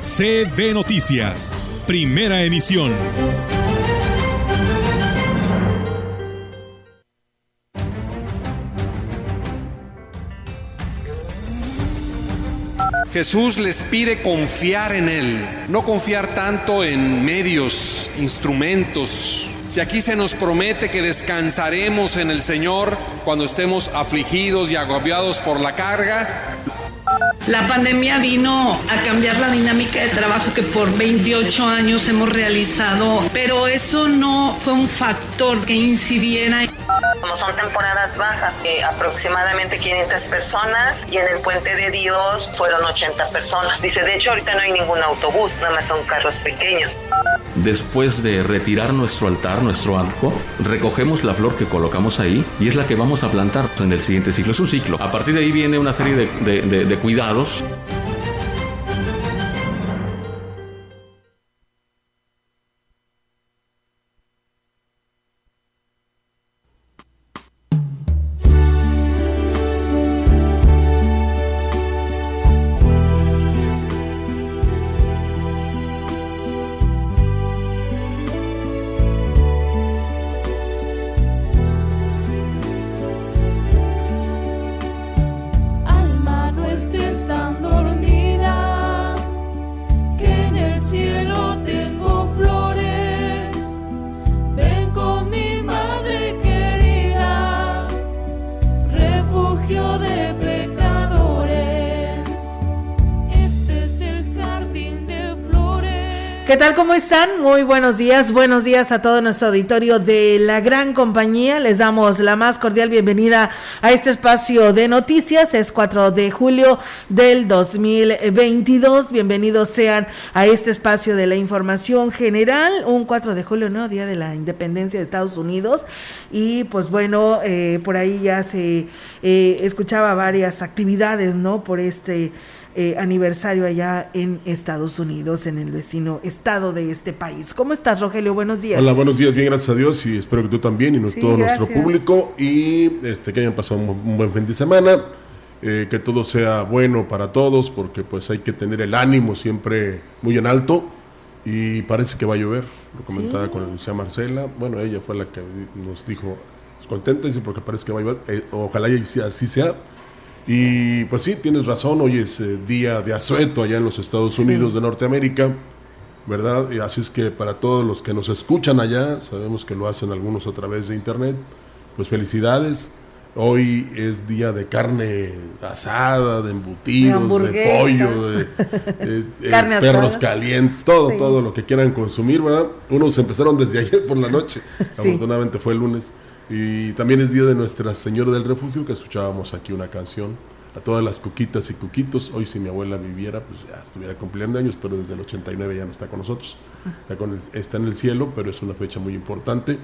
CB Noticias, primera emisión. Jesús les pide confiar en Él, no confiar tanto en medios, instrumentos. Si aquí se nos promete que descansaremos en el Señor cuando estemos afligidos y agobiados por la carga, la pandemia vino a cambiar la dinámica de trabajo que por 28 años hemos realizado, pero eso no fue un factor que incidiera. Como son temporadas bajas, eh, aproximadamente 500 personas y en el Puente de Dios fueron 80 personas. Dice, de hecho ahorita no hay ningún autobús, nada más son carros pequeños. Después de retirar nuestro altar, nuestro arco, recogemos la flor que colocamos ahí y es la que vamos a plantar en el siguiente ciclo. Es un ciclo. A partir de ahí viene una serie de, de, cuidados. ¿Cómo están? Muy buenos días. Buenos días a todo nuestro auditorio de la gran compañía. Les damos la más cordial bienvenida a este espacio de noticias. Es 4 de julio del 2022. Bienvenidos sean a este espacio de la información general. Un 4 de julio, ¿no? Día de la independencia de Estados Unidos. Y pues bueno, eh, por ahí ya se eh, escuchaba varias actividades, ¿no? Por este eh, aniversario allá en Estados Unidos, en el vecino estado de este país. ¿Cómo estás, Rogelio? Buenos días. Hola, buenos días, bien, gracias a Dios y espero que tú también y no- Sí, todo nuestro gracias. público y este que hayan pasado un, un buen fin de semana, eh, que todo sea bueno para todos porque pues hay que tener el ánimo siempre muy en alto y parece que va a llover, lo comentaba Sí. con Lucía Marcela, bueno, ella fue la que nos dijo contenta, dice porque parece que va a llover, Eh, ojalá y así sea. Y pues sí, tienes razón, hoy es eh, día de asueto allá en los Estados Unidos de Norteamérica. ¿verdad? Y así es que para todos los que nos escuchan allá, sabemos que lo hacen algunos a través de internet, pues felicidades. Hoy es día de carne asada, de embutidos, de, pollo, de, de- de Carne asada. perros calientes, todo, Sí. todo lo que quieran consumir, ¿verdad? Unos empezaron desde ayer por la noche, afortunadamente fue el lunes. Y también es día de Nuestra Señora del Refugio, que escuchábamos aquí una canción. A todas las cuquitas y cuquitos, hoy si mi abuela viviera, pues ya estuviera cumpliendo años, pero desde el 89 ya no está con nosotros. Está, con está en el cielo, pero es una fecha muy importante.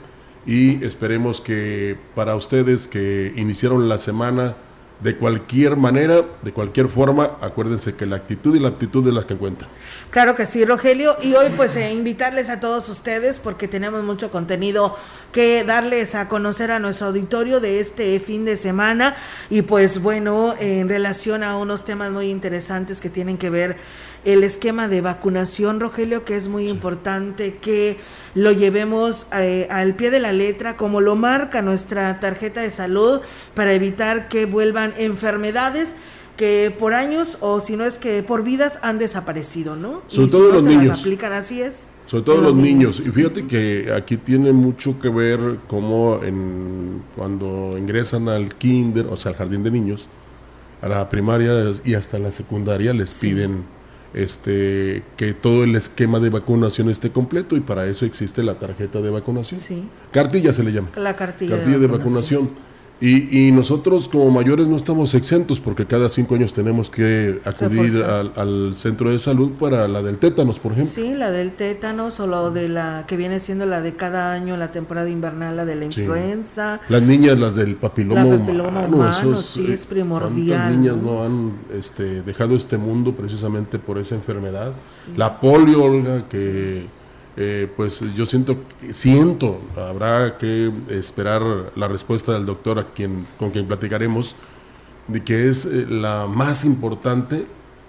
Y esperemos que para ustedes que iniciaron la semana de cualquier manera, de cualquier forma, acuérdense que la actitud y la aptitud de las que cuentan. Claro que sí, Rogelio. Y hoy pues eh, invitarles a todos ustedes porque tenemos mucho contenido que darles a conocer a nuestro auditorio de este fin de semana. Y pues bueno, en relación a unos temas muy interesantes que tienen que ver el esquema de vacunación, Rogelio, que es muy importante que lo llevemos eh, al pie de la letra, como lo marca nuestra tarjeta de salud, para evitar que vuelvan enfermedades que por años o si no es que por vidas han desaparecido, ¿no? Sobre Y todo si no los las niños. aplican así es. Sobre todo los niños. Y fíjate que aquí tiene mucho que ver cómo en, cuando ingresan al kinder, o sea, al jardín de niños, a la primaria y hasta la secundaria les piden este que todo el esquema de vacunación esté completo y para eso existe la tarjeta de vacunación. Sí. Cartilla se le llama. La cartilla, Cartilla de vacunación. Y, y nosotros como mayores no estamos exentos porque cada cinco años tenemos que acudir al, al centro de salud para la del tétanos, por ejemplo. Sí, la del tétanos o la de la que viene siendo la de cada año, la temporada invernal, la de la Sí. influenza. Las niñas, las del papiloma, La papiloma humano, humano, esos, sí, eh, es primordial, ¿Cuántas niñas ¿no? han este, dejado este mundo precisamente por esa enfermedad? La polio, Olga, que eh, pues yo siento, siento, habrá que esperar la respuesta del doctor a quien, con quien platicaremos, de que es eh, la más importante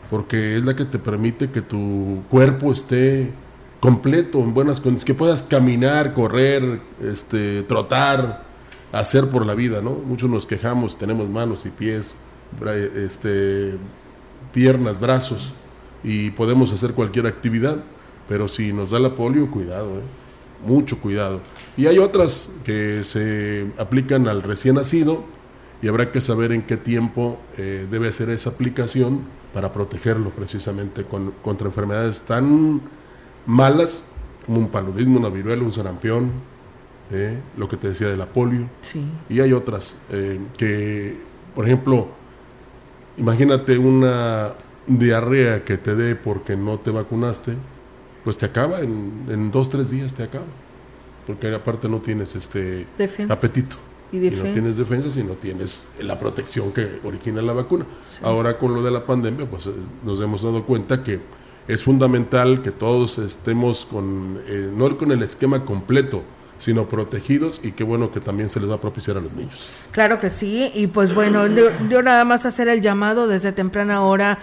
porque es la que te permite que tu cuerpo esté completo, en buenas condiciones, que puedas caminar, correr, este, trotar, hacer por la vida, ¿no? Muchos nos quejamos, tenemos manos y pies, este, piernas, brazos, y podemos hacer cualquier actividad, pero si nos da la polio, cuidado, ¿eh? mucho cuidado. Y hay otras que se aplican al recién nacido y habrá que saber en qué tiempo eh, debe hacer esa aplicación para protegerlo precisamente con- contra enfermedades tan malas como un paludismo, una viruela, un sarampión, ¿eh? lo que te decía de la polio. Sí. Y hay otras eh, que, por ejemplo, imagínate una diarrea que te dé porque no te vacunaste, pues te acaba, en, en dos, tres días te acaba. Porque aparte no tienes este Defensas. apetito. Y no defensas. tienes defensas y no tienes la protección que origina la vacuna. Ahora con lo de la pandemia, pues eh, nos hemos dado cuenta que es fundamental que todos estemos con, eh, no con el esquema completo, sino protegidos y qué bueno que también se les va a propiciar a los niños. Claro que sí, y pues bueno, yo, yo nada más hacer el llamado desde temprana hora,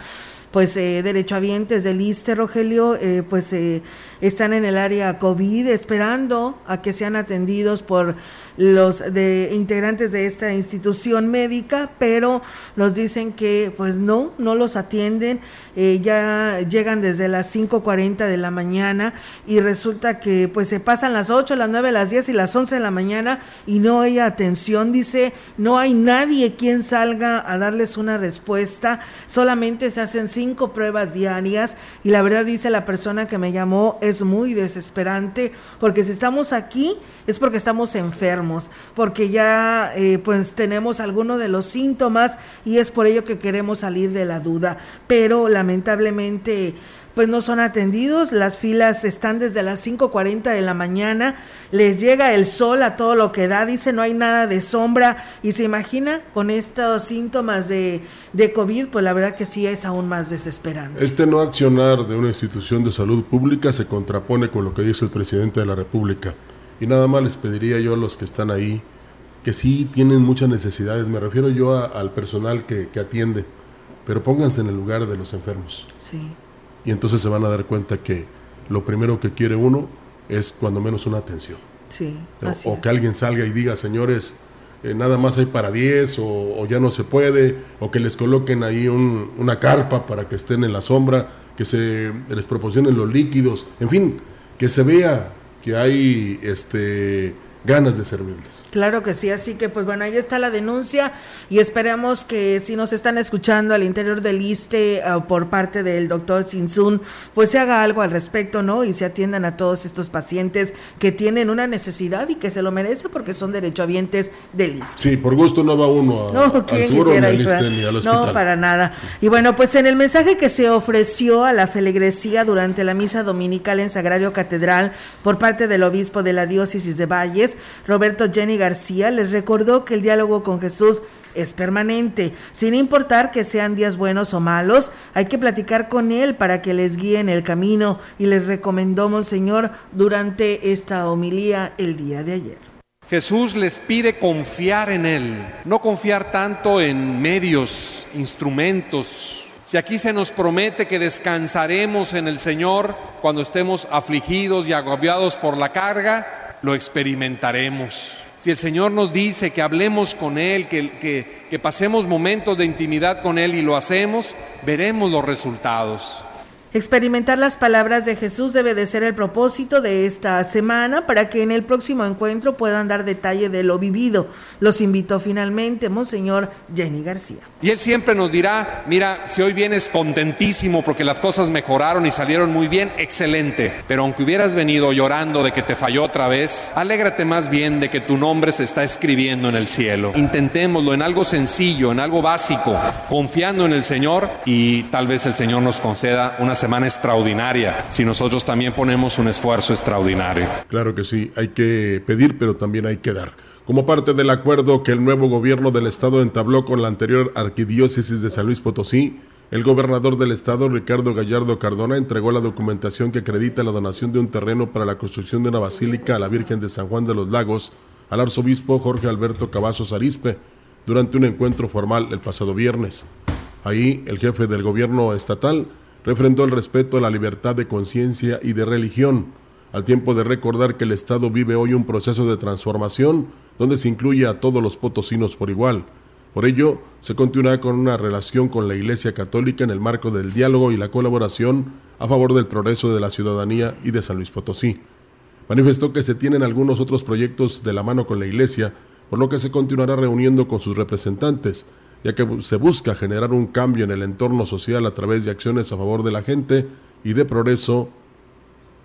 pues eh, derechohabientes del ISTE, Rogelio, eh, pues eh, están en el área COVID esperando a que sean atendidos por los de integrantes de esta institución médica, pero nos dicen que pues no, no los atienden, eh, ya llegan desde las 5.40 de la mañana y resulta que pues se pasan las 8, las 9, las 10 y las 11 de la mañana y no hay atención, dice, no hay nadie quien salga a darles una respuesta, solamente se hacen cinco pruebas diarias y la verdad dice la persona que me llamó es muy desesperante porque si estamos aquí es porque estamos enfermos, porque ya eh, pues tenemos alguno de los síntomas y es por ello que queremos salir de la duda, pero lamentablemente pues no son atendidos, las filas están desde las 5.40 de la mañana, les llega el sol a todo lo que da, dice no hay nada de sombra y se imagina con estos síntomas de, de COVID, pues la verdad que sí es aún más desesperante. Este no accionar de una institución de salud pública se contrapone con lo que dice el presidente de la República. Y nada más les pediría yo a los que están ahí, que sí tienen muchas necesidades, me refiero yo a- al personal que, que atiende, pero pónganse en el lugar de los enfermos. Sí. Y entonces se van a dar cuenta que lo primero que quiere uno es cuando menos una atención. Sí, O- así o es. que alguien salga y diga, señores, eh, nada más hay para 10 o, o ya no se puede, o que les coloquen ahí un- una carpa para que estén en la sombra, que se les proporcionen los líquidos, en fin, que se vea que hay este, ganas de servirles. Claro que sí, así que pues bueno, ahí está la denuncia y esperamos que si nos están escuchando al interior del ISTE eh, por parte del doctor Sinsun, pues se haga algo al respecto, ¿no? Y se atiendan a todos estos pacientes que tienen una necesidad y que se lo merecen porque son derechohabientes del ISTE. Sí, por gusto no va uno a- No, al ¿quién seguro, ni al verdad? ni al hospital. No, para nada. Y bueno, pues en el mensaje que se ofreció a la feligresía durante la misa dominical en Sagrario Catedral por parte del obispo de la diócesis de Valles, Roberto Jenny García, les recordó que el diálogo con Jesús es permanente, sin importar que sean días buenos o malos, hay que platicar con Él para que les guíe en el camino y les recomendó Monseñor durante esta homilía el día de ayer. Jesús les pide confiar en Él, no confiar tanto en medios, instrumentos. Si aquí se nos promete que descansaremos en el Señor cuando estemos afligidos y agobiados por la carga, lo experimentaremos. Si el Señor nos dice que hablemos con Él, que, que, que pasemos momentos de intimidad con Él y lo hacemos, veremos los resultados. Experimentar las palabras de Jesús debe de ser el propósito de esta semana para que en el próximo encuentro puedan dar detalle de lo vivido. Los invitó finalmente Monseñor Jenny García. Y Él siempre nos dirá, mira, si hoy vienes contentísimo porque las cosas mejoraron y salieron muy bien, excelente. Pero aunque hubieras venido llorando de que te falló otra vez, alégrate más bien de que tu nombre se está escribiendo en el cielo. Intentémoslo en algo sencillo, en algo básico, confiando en el Señor y tal vez el Señor nos conceda una semana extraordinaria si nosotros también ponemos un esfuerzo extraordinario. Claro que sí, hay que pedir, pero también hay que dar. Como parte del acuerdo que el nuevo gobierno del estado entabló con la anterior arquidiócesis de San Luis Potosí, el gobernador del estado, Ricardo Gallardo Cardona, entregó la documentación que acredita la donación de un terreno para la construcción de una basílica a la Virgen de San Juan de los Lagos al arzobispo Jorge Alberto Cavazos Arispe durante un encuentro formal el pasado viernes. Ahí, el jefe del gobierno estatal refrendó el respeto a la libertad de conciencia y de religión, al tiempo de recordar que el Estado vive hoy un proceso de transformación donde se incluye a todos los potosinos por igual. Por ello, se continúa con una relación con la Iglesia Católica en el marco del diálogo y la colaboración a favor del progreso de la ciudadanía y de San Luis Potosí. Manifestó que se tienen algunos otros proyectos de la mano con la Iglesia, por lo que se continuará reuniendo con sus representantes, ya que se busca generar un cambio en el entorno social a través de acciones a favor de la gente y de progreso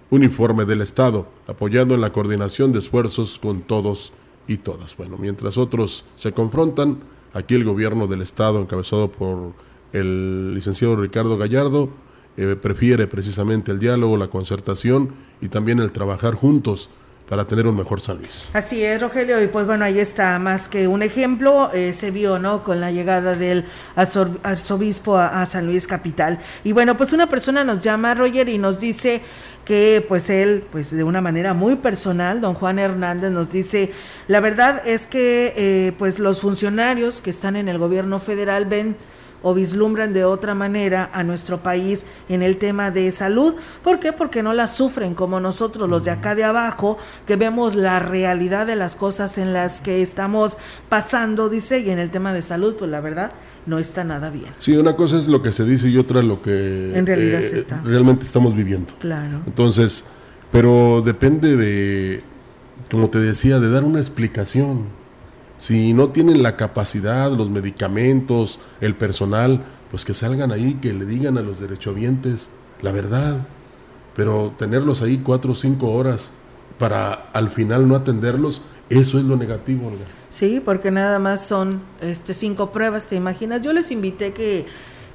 uniforme del Estado, apoyando en la coordinación de esfuerzos con todos y todas. Bueno, mientras otros se confrontan, aquí el gobierno del Estado, encabezado por el licenciado Ricardo Gallardo, eh, prefiere precisamente el diálogo, la concertación y también el trabajar juntos para tener un mejor San Luis. Así es, Rogelio, y pues bueno, ahí está más que un ejemplo, eh, se vio, ¿no? Con la llegada del arzobispo a, a San Luis Capital. Y bueno, pues una persona nos llama, Roger, y nos dice que pues él, pues de una manera muy personal, don Juan Hernández nos dice, la verdad es que eh, pues los funcionarios que están en el gobierno federal ven o vislumbran de otra manera a nuestro país en el tema de salud. ¿Por qué? Porque no la sufren como nosotros, los de acá de abajo, que vemos la realidad de las cosas en las que estamos pasando, dice, y en el tema de salud, pues la verdad no está nada bien. Sí, una cosa es lo que se dice y otra lo que eh, En realidad se está. realmente estamos viviendo. Claro. Entonces, pero depende de, como te decía, de dar una explicación. Si no tienen la capacidad, los medicamentos, el personal, pues que salgan ahí, que le digan a los derechohabientes la verdad. Pero tenerlos ahí cuatro o cinco horas para al final no atenderlos, eso es lo negativo, Olga. Sí, porque nada más son este cinco pruebas, ¿te imaginas? Yo les invité que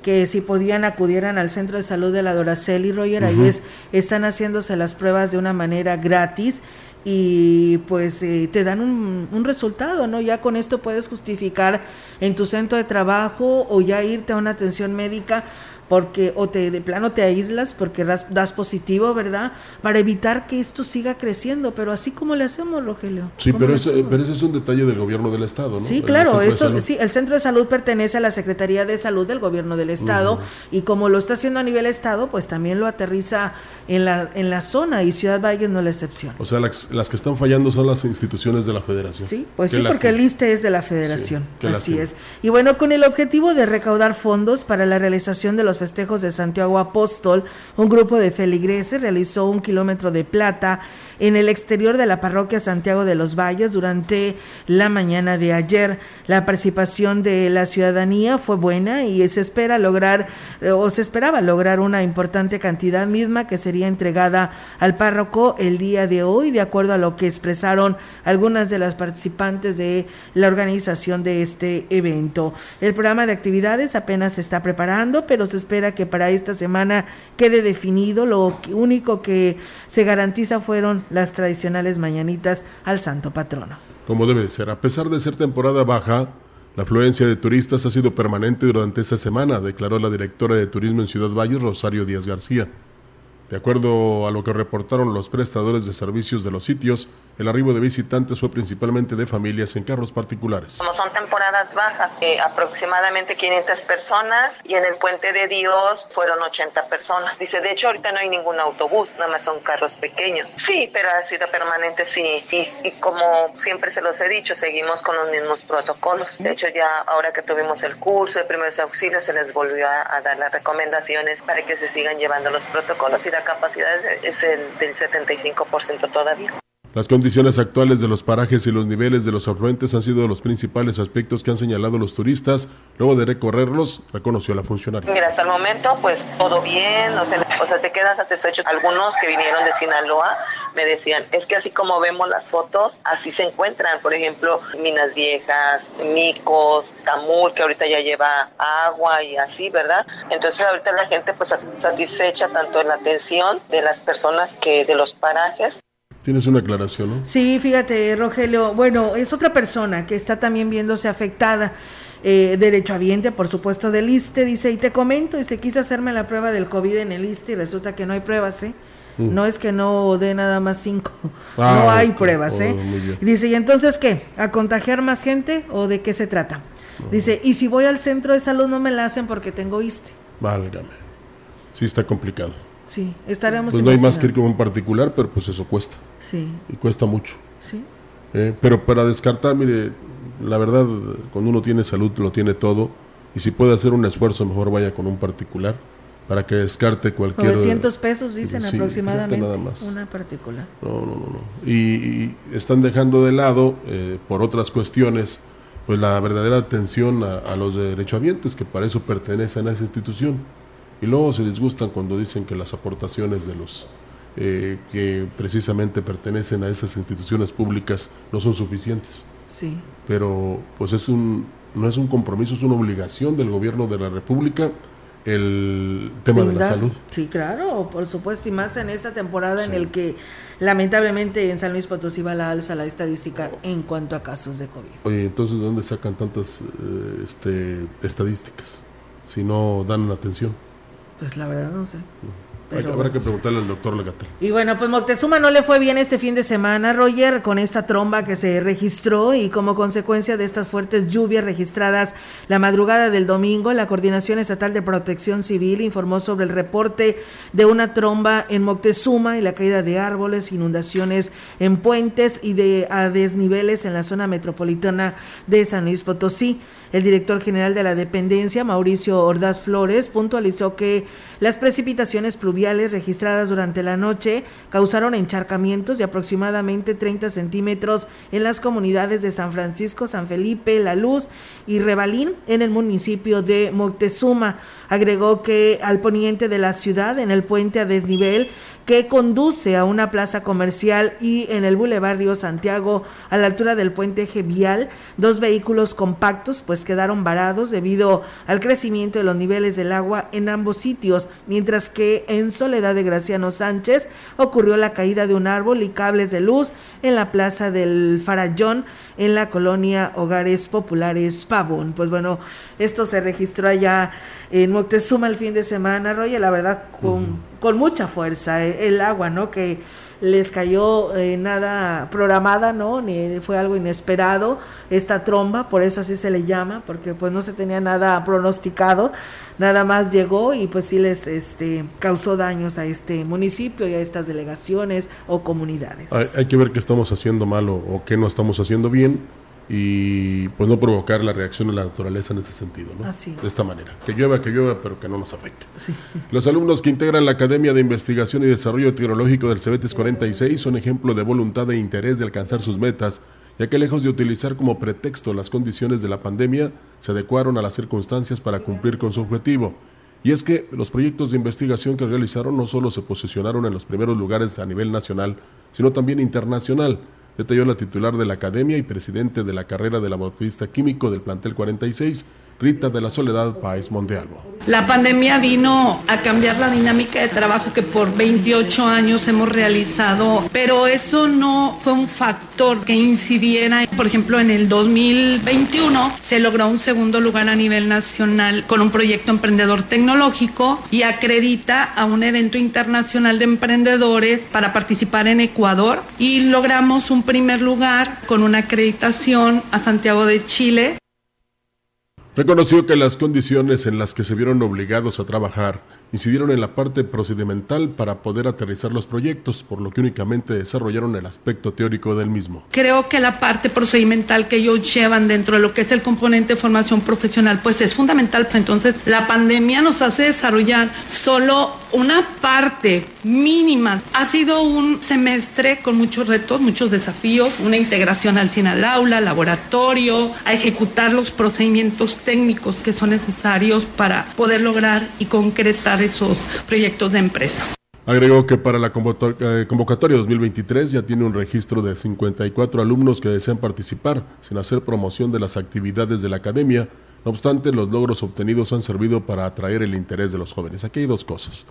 que si podían acudieran al centro de salud de la Doracel y Roger, ahí es, están haciéndose las pruebas de una manera gratis y pues eh, te dan un, un resultado, ¿no? Ya con esto puedes justificar en tu centro de trabajo o ya irte a una atención médica porque o te de plano te aíslas porque das, das positivo, ¿verdad? Para evitar que esto siga creciendo, pero así como le hacemos, Rogelio. Sí, ¿Cómo pero, hacemos? pero ese es un detalle del gobierno del Estado, ¿no? Sí, El claro, esto, sí, el centro de salud pertenece a la Secretaría de Salud del Gobierno del Estado y como lo está haciendo a nivel Estado, pues también lo aterriza en la, en la zona y Ciudad Valles no es la excepción. O sea, las, las que están fallando son las instituciones de la federación. Sí, pues sí, porque el. ISTE es de la federación. Sí, Así es. Y bueno, con el objetivo de recaudar fondos para la realización de los festejos de Santiago Apóstol, un grupo de feligreses realizó un kilómetro de plata en el exterior de la parroquia Santiago de los Valles durante la mañana de ayer. La participación de la ciudadanía fue buena y se espera lograr eh, o se esperaba lograr una importante cantidad misma que sería entregada al párroco el día de hoy, de acuerdo a lo que expresaron algunas de las participantes de la organización de este evento. El programa de actividades apenas se está preparando, pero se espera que para esta semana quede definido. Lo único que se garantiza fueron las tradicionales mañanitas al santo patrono. Como debe de ser. A pesar de ser temporada baja, la afluencia de turistas ha sido permanente durante esta semana, declaró la directora de turismo en Ciudad Valles, Rosario Díaz García. De acuerdo a lo que reportaron los prestadores de servicios de los sitios, el arribo de visitantes fue principalmente de familias en carros particulares. Como son temporadas bajas, eh, aproximadamente 500 personas y en el Puente de Dios fueron 80 personas. Dice, de hecho ahorita no hay ningún autobús, nada más son carros pequeños. Sí, pero ha sido permanente, sí. Y, y como siempre se los he dicho, seguimos con los mismos protocolos. De hecho ya ahora que tuvimos el curso de primeros auxilios se les volvió a, a dar las recomendaciones para que se sigan llevando los protocolos y la capacidad es el del 75% todavía. Las condiciones actuales de los parajes y los niveles de los afluentes han sido los principales aspectos que han señalado los turistas. Luego de recorrerlos, reconoció la funcionaria. Mira, hasta el momento, pues todo bien, o sea, o sea, se quedan satisfechos. Algunos que vinieron de Sinaloa me decían, es que así como vemos las fotos, así se encuentran. Por ejemplo, Minas Viejas, Micos, Tamul, que ahorita ya lleva agua y así, ¿verdad? Entonces, ahorita la gente, pues satisfecha tanto en la atención de las personas que de los parajes Tienes una aclaración, ¿no? Sí, fíjate, Rogelio. Bueno, es otra persona que está también viéndose afectada. Eh, derechohabiente, por supuesto, del ISTE, dice, y te comento, dice, quise hacerme la prueba del COVID en el ISTE y resulta que no hay pruebas, ¿eh? Mm. No es que no dé nada más cinco, Ah, no hay ok. pruebas, Oh, ¿eh? Y dice, ¿y entonces qué? ¿A contagiar más gente o de qué se trata? Dice, y si voy al centro de salud no me la hacen porque tengo ISTE. Válgame. Sí está complicado. Sí, estaremos Pues no hay más que ir con un particular, pero pues eso cuesta. Sí, Y cuesta mucho. sí. Eh, pero para descartar, mire, la verdad, cuando uno tiene salud, lo tiene todo. Y si puede hacer un esfuerzo, mejor vaya con un particular para que descarte cualquier... 900 pesos dicen Sí, aproximadamente. nada más. Una particular. No, no, no, no. Y, y están dejando de lado, eh, por otras cuestiones, pues la verdadera atención a, a los derechohabientes que para eso pertenecen a esa institución. Y luego se disgustan cuando dicen que las aportaciones de los eh, que precisamente pertenecen a esas instituciones públicas no son suficientes. Sí. Pero pues es un, no es un compromiso, es una obligación del gobierno de la República el tema de la salud. Sí, claro, por supuesto, y más en esta temporada en el que lamentablemente en San Luis Potosí va la alza la estadística en cuanto a casos de COVID. Oye, entonces ¿de dónde sacan tantas eh, este, estadísticas? Si no dan atención. Pues la verdad no sé. Pero- Habrá que preguntarle al doctor Legatel. Y bueno, pues Moctezuma no le fue bien este fin de semana, Roger, con esta tromba que se registró y como consecuencia de estas fuertes lluvias registradas la madrugada del domingo, la Coordinación Estatal de Protección Civil informó sobre el reporte de una tromba en Moctezuma y la caída de árboles, inundaciones en puentes y de a desniveles en la zona metropolitana de San Luis Potosí. El director general de la dependencia, Mauricio Ordaz Flores, puntualizó que las precipitaciones pluviales registradas durante la noche causaron encharcamientos de aproximadamente 30 centímetros en las comunidades de San Francisco, San Felipe, La Luz y Rebalín en el municipio de Moctezuma. Agregó que al poniente de la ciudad, en el puente a desnivel, que conduce a una plaza comercial y en el Boulevard Río Santiago, a la altura del puente eje dos vehículos compactos pues quedaron varados debido al crecimiento de los niveles del agua en ambos sitios, mientras que en Soledad de Graciano Sánchez ocurrió la caída de un árbol y cables de luz en la plaza del Farallón en la colonia Hogares Populares Pavón. Pues bueno, esto se registró allá en Moctezuma el fin de semana, Roger, la verdad con, con mucha fuerza eh, el agua, ¿no? Que les cayó eh, nada programada, ¿no? Ni fue algo inesperado esta tromba, por eso así se le llama, porque pues no se tenía nada pronosticado, nada más llegó y pues sí les este causó daños a este municipio y a estas delegaciones o comunidades. Hay, hay que ver qué estamos haciendo mal o, o qué no estamos haciendo bien y pues no provocar la reacción de la naturaleza en este sentido, ¿no? Así. De esta manera. Que llueva, que llueva, pero que no nos afecte. Los alumnos que integran la Academia de Investigación y Desarrollo Tecnológico del Cebetis 46 son ejemplo de voluntad e interés de alcanzar sus metas, ya que lejos de utilizar como pretexto las condiciones de la pandemia, se adecuaron a las circunstancias para cumplir con su objetivo. Y es que los proyectos de investigación que realizaron no solo se posicionaron en los primeros lugares a nivel nacional, sino también internacional, detalló la titular de la academia y presidente de la carrera de laboratorista químico del plantel 46, Rita de la Soledad País Montealvo. La pandemia vino a cambiar la dinámica de trabajo que por 28 años hemos realizado, pero eso no fue un factor que incidiera. Por ejemplo, en el 2021 se logró un segundo lugar a nivel nacional con un proyecto emprendedor tecnológico y acredita a un evento internacional de emprendedores para participar en Ecuador y logramos un primer lugar con una acreditación a Santiago de Chile. Reconoció que las condiciones en las que se vieron obligados a trabajar incidieron en la parte procedimental para poder aterrizar los proyectos, por lo que únicamente desarrollaron el aspecto teórico del mismo. Creo que la parte procedimental que ellos llevan dentro de lo que es el componente de formación profesional, pues es fundamental. Entonces, la pandemia nos hace desarrollar solo una parte mínima. Ha sido un semestre con muchos retos, muchos desafíos, una integración al cine al aula, laboratorio, a ejecutar los procedimientos técnicos que son necesarios para poder lograr y concretar esos proyectos de empresa. Agregó que para la eh, convocatoria 2023 ya tiene un registro de 54 alumnos que desean participar sin hacer promoción de las actividades de la academia. No obstante, los logros obtenidos han servido para atraer el interés de los jóvenes. Aquí hay dos cosas.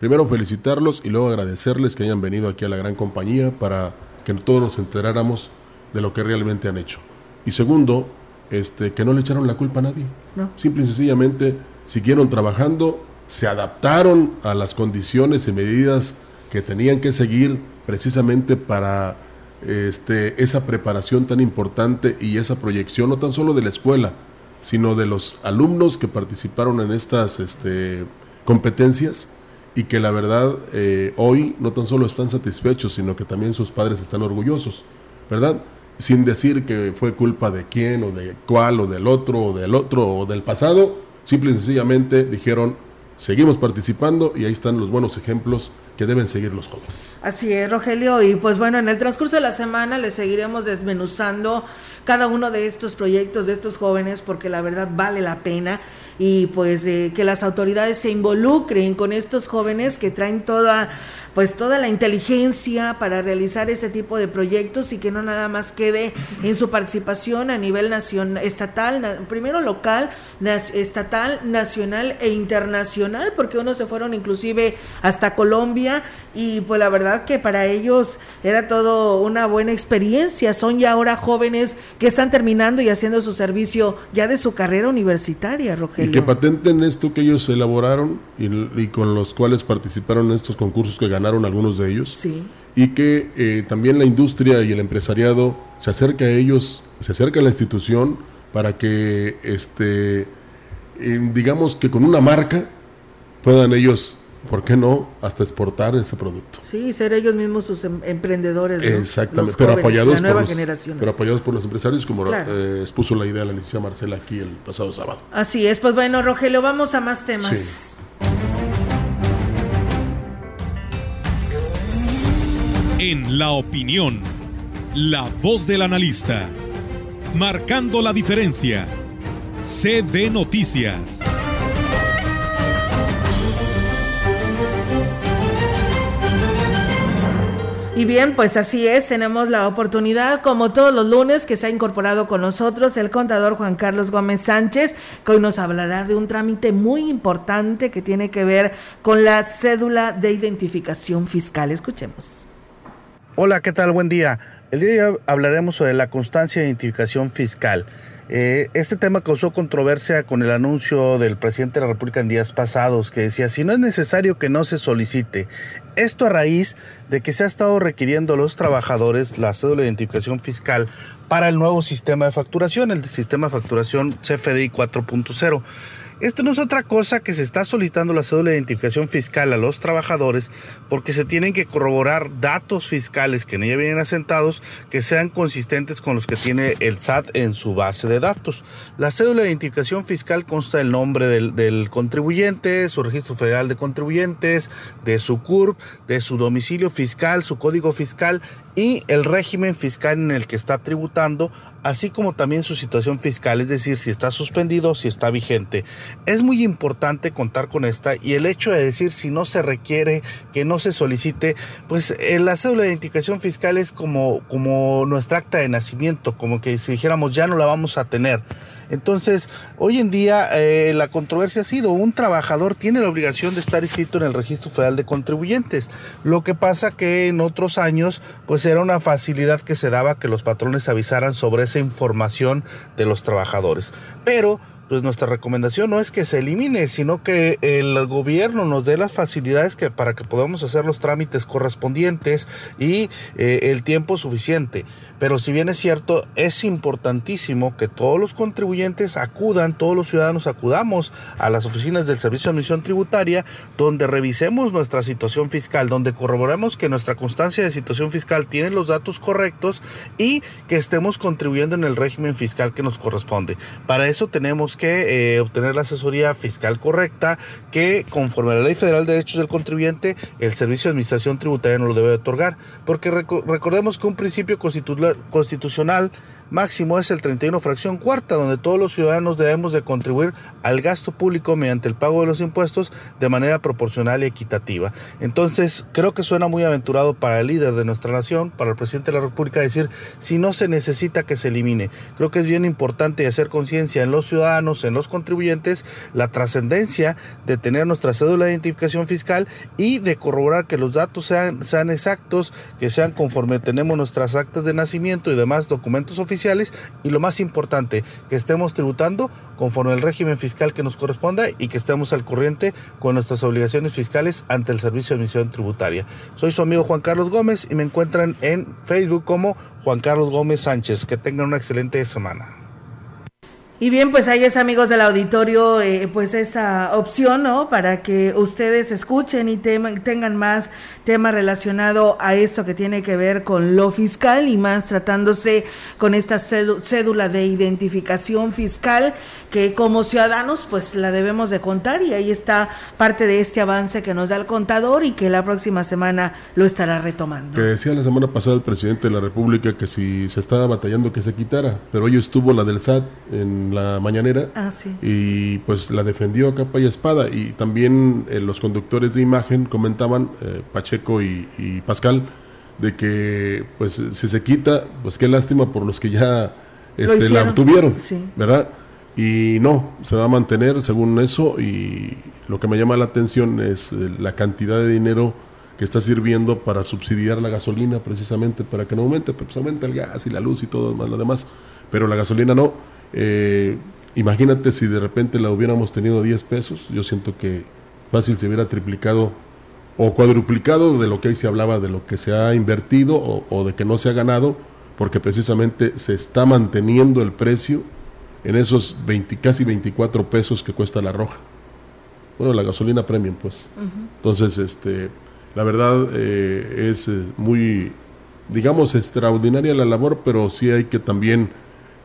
Primero, felicitarlos y luego agradecerles que hayan venido aquí a la gran compañía para que todos nos enteráramos de lo que realmente han hecho. Y segundo, este, que no le echaron la culpa a nadie. No. Simple y sencillamente siguieron trabajando se adaptaron a las condiciones y medidas que tenían que seguir precisamente para este, esa preparación tan importante y esa proyección, no tan solo de la escuela, sino de los alumnos que participaron en estas este, competencias y que la verdad eh, hoy no tan solo están satisfechos, sino que también sus padres están orgullosos, ¿verdad? Sin decir que fue culpa de quién o de cuál o del otro o del otro o del pasado, simple y sencillamente dijeron seguimos participando y ahí están los buenos ejemplos que deben seguir los jóvenes. Así es, Rogelio, y pues bueno, en el transcurso de la semana les seguiremos desmenuzando cada uno de estos proyectos de estos jóvenes porque la verdad vale la pena y pues eh, que las autoridades se involucren con estos jóvenes que traen toda pues toda la inteligencia para realizar este tipo de proyectos y que no nada más quede en su participación a nivel nacional, estatal, primero local, estatal, nacional e internacional, porque unos se fueron inclusive hasta Colombia y pues la verdad que para ellos era todo una buena experiencia, son ya ahora jóvenes que están terminando y haciendo su servicio ya de su carrera universitaria, Rogelio. Y que patenten esto que ellos elaboraron y, y con los cuales participaron en estos concursos que ganaron algunos de ellos. Y que eh, también la industria y el empresariado se acerca a ellos, se acerca a la institución para que, este, eh, digamos que con una marca puedan ellos, ¿por qué no?, hasta exportar ese producto. Sí, ser ellos mismos sus em, emprendedores. Exactamente, pero, apoyados por los, pero apoyados por los empresarios, como eh, expuso la idea la licenciada Marcela aquí el pasado sábado. Así es, pues bueno, Rogelio, vamos a más temas. En la opinión, la voz del analista, marcando la diferencia. CB Noticias. Y bien, pues así es, tenemos la oportunidad, como todos los lunes, que se ha incorporado con nosotros el contador Juan Carlos Gómez Sánchez, que hoy nos hablará de un trámite muy importante que tiene que ver con la cédula de identificación fiscal. Escuchemos. Hola, ¿qué tal? Buen día. El día de hoy hablaremos sobre la constancia de identificación fiscal. Eh, este tema causó controversia con el anuncio del presidente de la República en días pasados que decía si no es necesario que no se solicite. Esto a raíz de que se ha estado requiriendo a los trabajadores la cédula de identificación fiscal para el nuevo sistema de facturación, el sistema de facturación CFDI 4.0. Esto no es otra cosa que se está solicitando la cédula de identificación fiscal a los trabajadores porque se tienen que corroborar datos fiscales que en ella vienen asentados que sean consistentes con los que tiene el SAT en su base de datos. La cédula de identificación fiscal consta del nombre del, contribuyente, su registro federal de contribuyentes, de su CURP, de su domicilio fiscal, su código fiscal y el régimen fiscal en el que está tributando, así como también su situación fiscal, es decir, si está suspendido o si está vigente. Es muy importante contar con esta y el hecho de decir si no se requiere, que no se solicite, pues eh, la cédula de identificación fiscal es como, como nuestra acta de nacimiento, como que si dijéramos ya no la vamos a tener. Entonces, hoy en día eh, la controversia ha sido, un trabajador tiene la obligación de estar inscrito en el Registro Federal de Contribuyentes. Lo que pasa que en otros años, pues era una facilidad que se daba que los patrones avisaran sobre esa información de los trabajadores. Pero pues nuestra recomendación no es que se elimine, sino que el gobierno nos dé las facilidades que para que podamos hacer los trámites correspondientes y eh, el tiempo suficiente. Pero si bien es cierto, es importantísimo que todos los contribuyentes acudan, todos los ciudadanos acudamos a las oficinas del Servicio de Admisión Tributaria, donde revisemos nuestra situación fiscal, donde corroboremos que nuestra constancia de situación fiscal tiene los datos correctos y que estemos contribuyendo en el régimen fiscal que nos corresponde. Para eso tenemos que eh, obtener la asesoría fiscal correcta, que conforme a la Ley Federal de Derechos del Contribuyente, el Servicio de Administración Tributaria no lo debe otorgar. Porque reco- recordemos que un principio constitu- constitucional máximo es el 31 fracción cuarta, donde todos los ciudadanos debemos de contribuir al gasto público mediante el pago de los impuestos de manera proporcional y equitativa. Entonces, creo que suena muy aventurado para el líder de nuestra nación, para el presidente de la República, decir si no se necesita que se elimine. Creo que es bien importante hacer conciencia en los ciudadanos, en los contribuyentes, la trascendencia de tener nuestra cédula de identificación fiscal y de corroborar que los datos sean, sean exactos, que sean conforme tenemos nuestras actas de nacimiento y demás documentos oficiales y lo más importante, que estemos tributando conforme al régimen fiscal que nos corresponda y que estemos al corriente con nuestras obligaciones fiscales ante el Servicio de Admisión Tributaria. Soy su amigo Juan Carlos Gómez y me encuentran en Facebook como Juan Carlos Gómez Sánchez. Que tengan una excelente semana. Y bien, pues ahí es amigos del auditorio, eh, pues esta opción, ¿no? Para que ustedes escuchen y tengan más tema relacionado a esto que tiene que ver con lo fiscal y más tratándose con esta cédu- cédula de identificación fiscal que como ciudadanos pues la debemos de contar y ahí está parte de este avance que nos da el contador y que la próxima semana lo estará retomando. Que decía la semana pasada el presidente de la República que si se estaba batallando que se quitara, pero hoy estuvo la del SAT en la mañanera Ah, sí. y pues la defendió a capa y espada y también eh, los conductores de imagen comentaban, eh, Pacheco y, y Pascal, de que pues si se quita, pues qué lástima por los que ya este, la obtuvieron, Sí. ¿verdad? Y no, se va a mantener según eso y lo que me llama la atención es eh, la cantidad de dinero que está sirviendo para subsidiar la gasolina precisamente para que no aumente, pues aumenta el gas y la luz y todo más lo demás, pero la gasolina no. Eh, imagínate si de repente la hubiéramos tenido a 10 pesos, yo siento que fácil se hubiera triplicado o cuadruplicado de lo que ahí se hablaba de lo que se ha invertido o, o de que no se ha ganado, porque precisamente se está manteniendo el precio en esos 20, casi 24 pesos que cuesta la roja. Bueno, la gasolina premium, pues. Entonces, este, la verdad eh, es eh, muy, digamos, extraordinaria la labor, pero sí hay que también,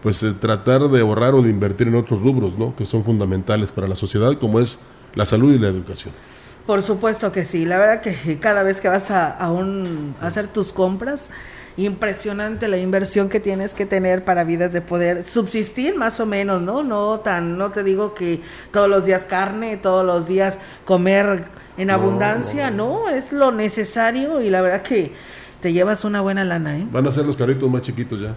pues, eh, tratar de ahorrar o de invertir en otros rubros, ¿no? Que son fundamentales para la sociedad, como es la salud y la educación. Por supuesto que sí, la verdad que cada vez que vas a, a un- a hacer tus compras, impresionante la inversión que tienes que tener para vidas de poder subsistir más o menos, ¿no? No tan, no te digo que todos los días carne, todos los días comer en No, abundancia, no, es lo necesario y la verdad que te llevas una buena lana, ¿eh? Van a ser los carritos más chiquitos ya.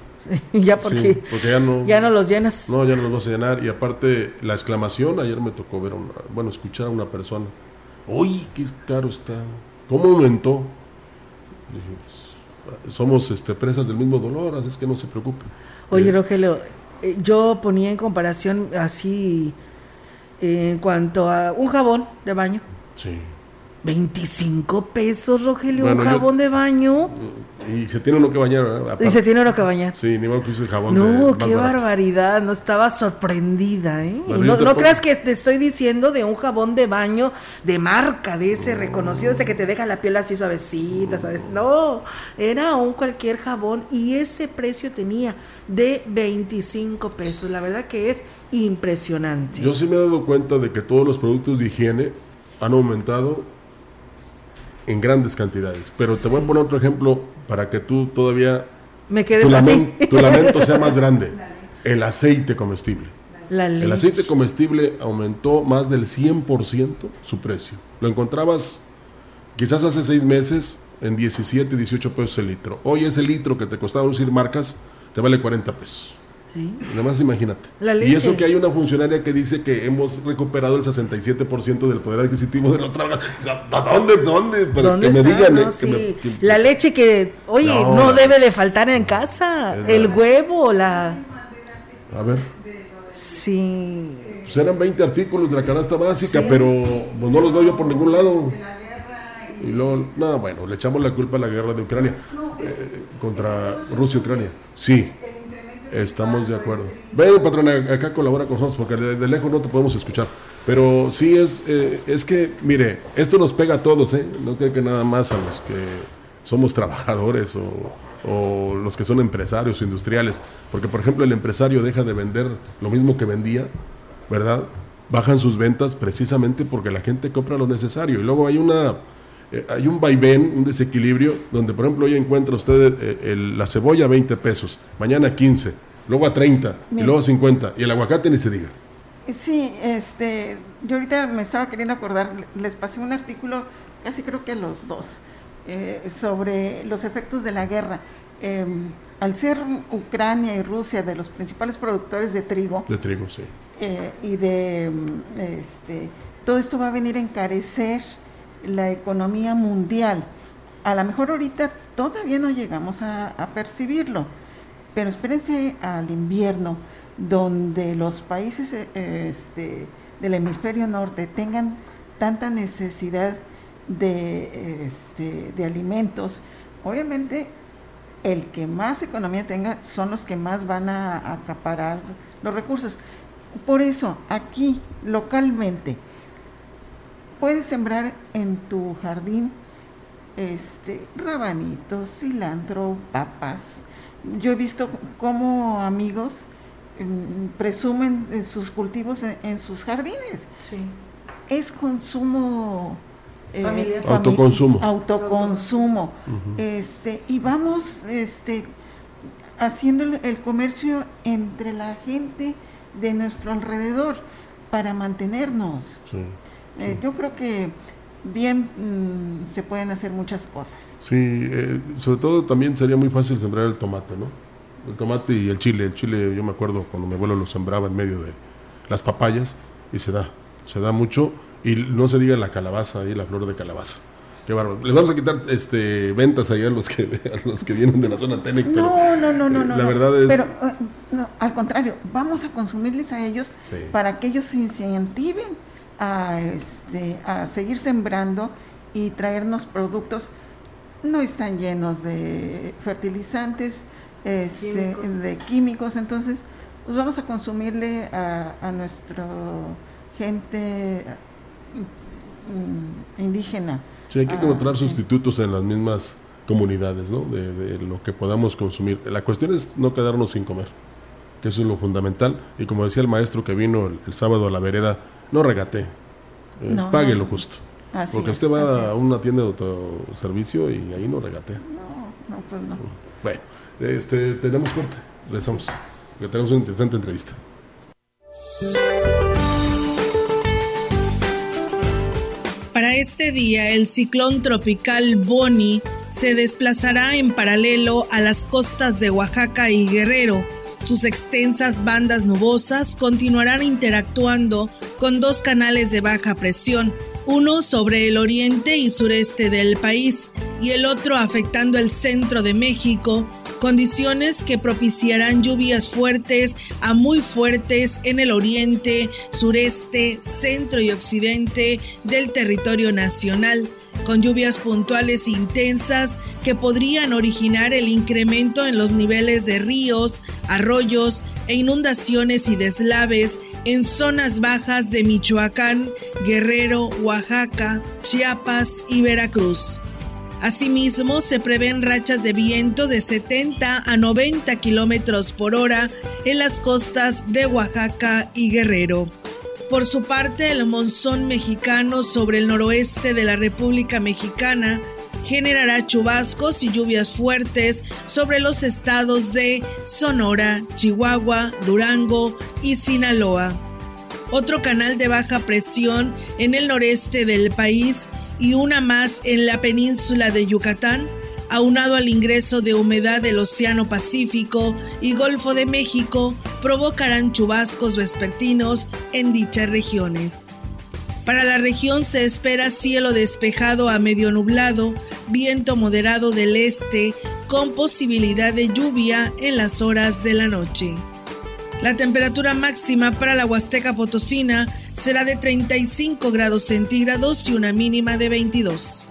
ya Sí, porque porque ya no, ya no los llenas. No, ya no los vas a llenar. Y aparte, la exclamación, ayer me tocó ver, una- bueno, escuchar a una persona. Oye, qué caro está. ¿Cómo aumentó? Dije, "Pues, somos este, presas del mismo dolor, así es que no se preocupen. Oye, Eh, Rogelio, eh, yo ponía en comparación así eh, en cuanto a un jabón de baño. Sí. 25 pesos, Rogelio, Bueno, un yo- jabón de baño. Y se tiene uno que bañar, ¿verdad? Y se tiene uno que bañar. Sí, ni modo que use el jabón de No, qué barato. barbaridad, no estaba sorprendida, ¿eh? Bueno, no creas que te estoy diciendo de un jabón de baño de marca, de ese reconocido, ese que te deja la piel así suavecita, ¿sabes? No, era un cualquier jabón y ese precio tenía de 25 pesos. La verdad que es impresionante. Yo sí me he dado cuenta de que todos los productos de higiene han aumentado en grandes cantidades. Pero te voy a poner otro ejemplo para que tú todavía Me quedé tu, así. lamen- tu lamento sea más grande. El aceite comestible. La El aceite comestible aumentó más del 100% su precio. Lo encontrabas quizás hace seis meses en 17, 18 pesos el litro. Hoy ese litro que te costaba decir marcas te vale 40 pesos. Nada más imagínate. La y eso que hay una funcionaria que dice que hemos recuperado el 67% del poder adquisitivo de los trabajadores. ¿A dónde? ¿Dónde? Para ¿Dónde que me está? digan. No, eh, que me- que- La leche que, oye, No, debe de faltar en casa. El huevo, la... a ver. Sí. Pues eran 20 artículos de la canasta básica, Sí. pero pues, no los veo yo por ningún lado. Y luego, no, bueno, le echamos la culpa a la guerra de Ucrania eh, contra Rusia y Ucrania. Sí, estamos de acuerdo. Ven, patrona, acá colabora con nosotros porque de, lejos no te podemos escuchar. Pero sí es, eh, es que, mire, esto nos pega a todos, ¿eh? No creo que nada más a los que somos trabajadores o, los que son empresarios industriales. Porque, por ejemplo, el empresario deja de vender lo mismo que vendía, ¿verdad? Bajan sus ventas precisamente porque la gente compra lo necesario. Y luego hay una eh, hay un vaivén, un desequilibrio, donde por ejemplo hoy encuentra usted eh, el- la cebolla a 20 pesos, mañana 15, luego a 30 y luego a 50 y el aguacate ni se diga. Sí, este, yo ahorita me estaba queriendo acordar, les pasé un artículo, casi creo que los dos, eh, sobre los efectos de la guerra. Eh, al ser Ucrania y Rusia de los principales productores de trigo De trigo, sí. eh, y de, mm, este, todo esto va a venir a encarecer la economía mundial. A lo mejor ahorita todavía no llegamos a, a percibirlo, pero espérense al invierno, donde los países eh, este, del hemisferio norte tengan tanta necesidad de, este, de alimentos. Obviamente, el que más economía tenga son los que más van a acaparar los recursos. Por eso, aquí, localmente, puedes sembrar en tu jardín este rabanitos, cilantro, papas. Yo he visto cómo amigos mm, presumen sus cultivos en, en sus jardines. Sí. Es consumo eh, Familiar. Autoconsumo. Autoconsumo. Este, y vamos este haciendo el, el comercio entre la gente de nuestro alrededor para mantenernos. Sí. Eh, yo creo que bien mm, se pueden hacer muchas cosas. Sí, eh, sobre todo también sería muy fácil sembrar el tomate, ¿no? El tomate y el chile. El chile, yo me acuerdo cuando mi abuelo lo sembraba en medio de las papayas y se da, se da mucho. Y no se diga la calabaza y la flor de calabaza. Qué bárbaro. Les vamos a quitar este, ventas ahí a los que, a los que vienen de la zona Tenec, pero No, no, no, no, eh, no. la no. verdad es... Pero, eh, no, al contrario, vamos a consumirles a ellos Sí. para que ellos se incentiven a, este, a seguir sembrando y traernos productos. No están llenos de fertilizantes, este, Químicos. de químicos, entonces pues vamos a consumirle a, a nuestra gente mm, indígena. Sí, hay que Ah, encontrar sí. sustitutos en las mismas comunidades, ¿no? De, de lo que podamos consumir. La cuestión es no quedarnos sin comer, que eso es lo fundamental. Y como decía el maestro que vino el, el sábado a la vereda, no regate, eh, No, pague no. lo justo. Así Porque es, usted va a una tienda de autoservicio y ahí no regatea. No, no, pues no. Bueno, este, tenemos corte, regresamos, porque tenemos una interesante entrevista. Para este día, el ciclón tropical Boni se desplazará en paralelo a las costas de Oaxaca y Guerrero. Sus extensas bandas nubosas continuarán interactuando con dos canales de baja presión, uno sobre el oriente y sureste del país y el otro afectando el centro de México, condiciones que propiciarán lluvias fuertes a muy fuertes en el oriente, sureste, centro y occidente del territorio nacional, con lluvias puntuales intensas que podrían originar el incremento en los niveles de ríos, arroyos e inundaciones y deslaves en zonas bajas de Michoacán, Guerrero, Oaxaca, Chiapas y Veracruz. Asimismo, se prevén rachas de viento de 70 a 90 kilómetros por hora en las costas de Oaxaca y Guerrero. Por su parte, el monzón mexicano sobre el noroeste de la República Mexicana generará chubascos y lluvias fuertes sobre los estados de Sonora, Chihuahua, Durango y Sinaloa. Otro canal de baja presión en el noreste del país y una más en la península de Yucatán, aunado al ingreso de humedad del Océano Pacífico y Golfo de México, provocarán chubascos vespertinos en dichas regiones. Para la región se espera cielo despejado a medio nublado, viento moderado del este, con posibilidad de lluvia en las horas de la noche. La temperatura máxima para la Huasteca Potosina será de 35 grados centígrados y una mínima de 22.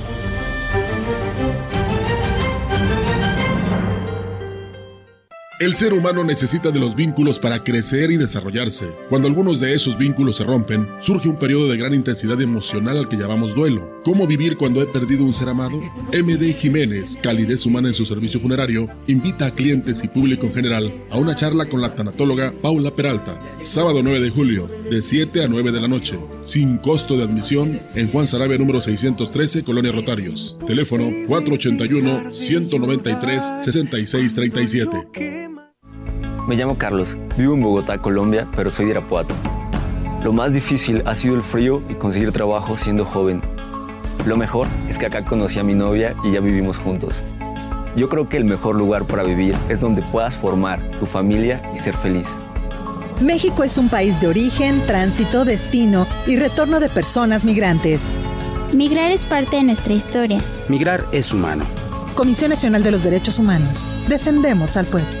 El ser humano necesita de los vínculos para crecer y desarrollarse. Cuando algunos de esos vínculos se rompen, surge un periodo de gran intensidad emocional al que llamamos duelo. ¿Cómo vivir cuando he perdido un ser amado? MD Jiménez, calidez humana en su servicio funerario, invita a clientes y público en general a una charla con la tanatóloga Paula Peralta, sábado 9 de julio, de 7 a 9 de la noche, sin costo de admisión en Juan Sarabia número 613, Colonia Rotarios. Teléfono 481 193 6637. Me llamo Carlos, vivo en Bogotá, Colombia, pero soy de Irapuato. Lo más difícil ha sido el frío y conseguir trabajo siendo joven. Lo mejor es que acá conocí a mi novia y ya vivimos juntos. Yo creo que el mejor lugar para vivir es donde puedas formar tu familia y ser feliz. México es un país de origen, tránsito, destino y retorno de personas migrantes. Migrar es parte de nuestra historia. Migrar es humano. Comisión Nacional de los Derechos Humanos. Defendemos al pueblo.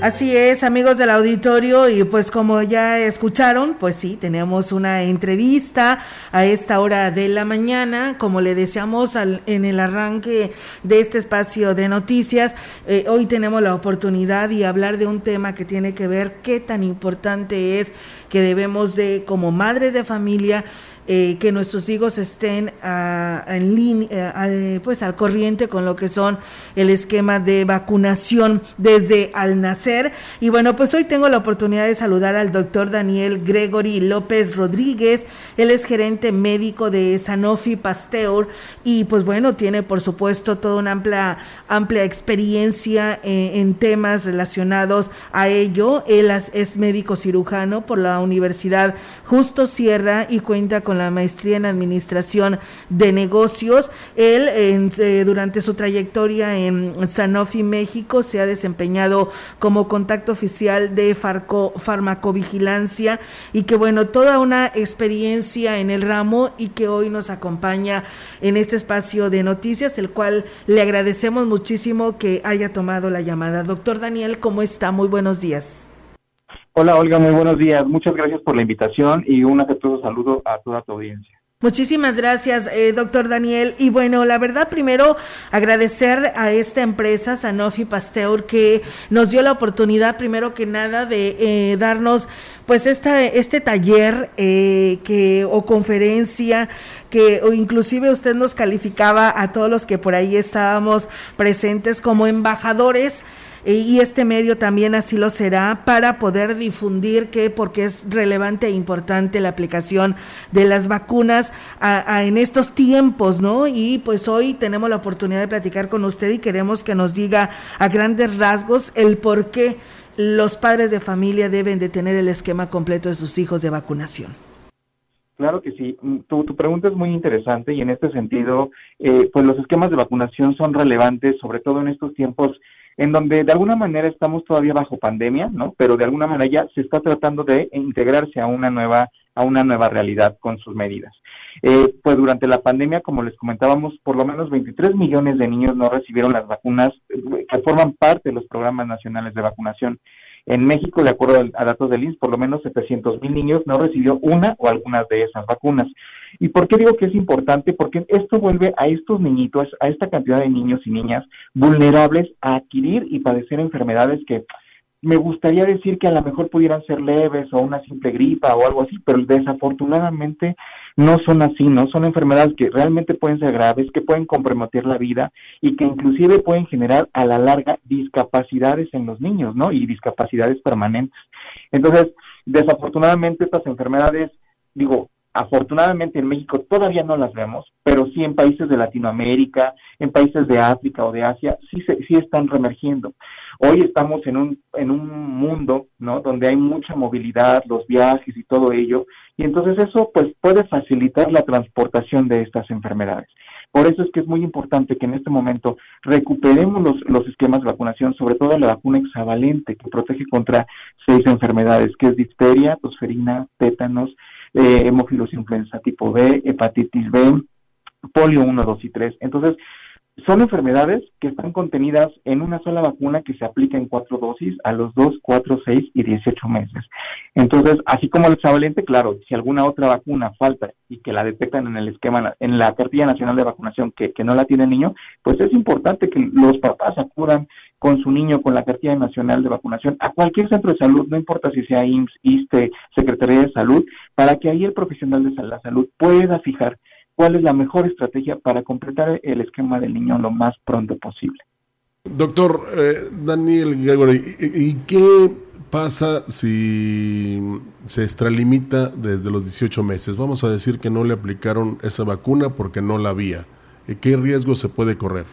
Así es, amigos del auditorio, y pues como ya escucharon, pues sí, tenemos una entrevista a esta hora de la mañana, como le deseamos al, en el arranque de este espacio de noticias, eh, hoy tenemos la oportunidad de hablar de un tema que tiene que ver qué tan importante es que debemos de, como madres de familia, eh, que nuestros hijos estén línea, al, pues al corriente con lo que son el esquema de vacunación desde al nacer. Y bueno, pues hoy tengo la oportunidad de saludar al doctor Daniel Gregory López Rodríguez. Él es gerente médico de Sanofi Pasteur y pues bueno, tiene por supuesto toda una amplia, amplia experiencia en, en temas relacionados a ello. Él es médico cirujano por la Universidad Justo Sierra y cuenta con la maestría en administración de negocios. Él eh, durante su trayectoria en Sanofi México se ha desempeñado como contacto oficial de farco, farmacovigilancia y que bueno, toda una experiencia en el ramo y que hoy nos acompaña en este espacio de noticias, el cual le agradecemos muchísimo que haya tomado la llamada. Doctor Daniel, ¿cómo está? Muy buenos días. Hola Olga, muy buenos días. Muchas gracias por la invitación y un afectuoso saludo a toda tu audiencia. Muchísimas gracias, eh, doctor Daniel. Y bueno, la verdad, primero agradecer a esta empresa, Sanofi Pasteur, que nos dio la oportunidad, primero que nada, de eh, darnos pues esta, este taller eh, que, o conferencia que o inclusive usted nos calificaba a todos los que por ahí estábamos presentes como embajadores y este medio también así lo será para poder difundir que porque es relevante e importante la aplicación de las vacunas a en estos tiempos, ¿no? Y pues hoy tenemos la oportunidad de platicar con usted y queremos que nos diga a grandes rasgos el por qué los padres de familia deben de tener el esquema completo de sus hijos de vacunación. Claro que sí. Mm, Tu, tu pregunta es muy interesante y en este sentido, eh, pues los esquemas de vacunación son relevantes, sobre todo en estos tiempos en donde de alguna manera estamos todavía bajo pandemia, ¿no? Pero de alguna manera ya se está tratando de integrarse a una nueva a una nueva realidad con sus medidas. Eh, pues durante la pandemia, como les comentábamos, por lo menos 23 millones de niños no recibieron las vacunas eh, que forman parte de los programas nacionales de vacunación. En México, de acuerdo a datos del INS, por lo menos 700 mil niños no recibió una o algunas de esas vacunas. ¿Y por qué digo que es importante? Porque esto vuelve a estos niñitos, a esta cantidad de niños y niñas vulnerables a adquirir y padecer enfermedades que me gustaría decir que a lo mejor pudieran ser leves o una simple gripa o algo así, pero desafortunadamente no son así, ¿no? Son enfermedades que realmente pueden ser graves, que pueden comprometer la vida y que inclusive pueden generar a la larga discapacidades en los niños, ¿no? Y discapacidades permanentes. Entonces, desafortunadamente estas enfermedades, digo, afortunadamente en México todavía no las vemos, pero sí en países de Latinoamérica, en países de África o de Asia, sí, se, sí están reemergiendo. Hoy estamos en un, en un mundo, ¿no? Donde hay mucha movilidad, los viajes y todo ello, y entonces eso pues puede facilitar la transportación de estas enfermedades. Por eso es que es muy importante que en este momento recuperemos los, los esquemas de vacunación, sobre todo la vacuna hexavalente, que protege contra seis enfermedades, que es difteria, tosferina, tétanos, eh, influenza tipo B, hepatitis B, polio 1, 2 y 3. Entonces, son enfermedades que están contenidas en una sola vacuna que se aplica en cuatro dosis a los 2, 4, 6 y 18 meses. Entonces, así como el hexavalente, claro, si alguna otra vacuna falta y que la detectan en el esquema, en la cartilla nacional de vacunación que, que no la tiene el niño, pues es importante que los papás acudan con su niño con la cartilla nacional de vacunación a cualquier centro de salud, no importa si sea IMSS, ISTE, Secretaría de Salud, para que ahí el profesional de la salud pueda fijar cuál es la mejor estrategia para completar el esquema del niño lo más pronto posible. Doctor eh, Daniel Gregory, ¿y, qué pasa si se extralimita desde los 18 meses? Vamos a decir que no le aplicaron esa vacuna porque no la había. ¿Y ¿Qué riesgo se puede correr?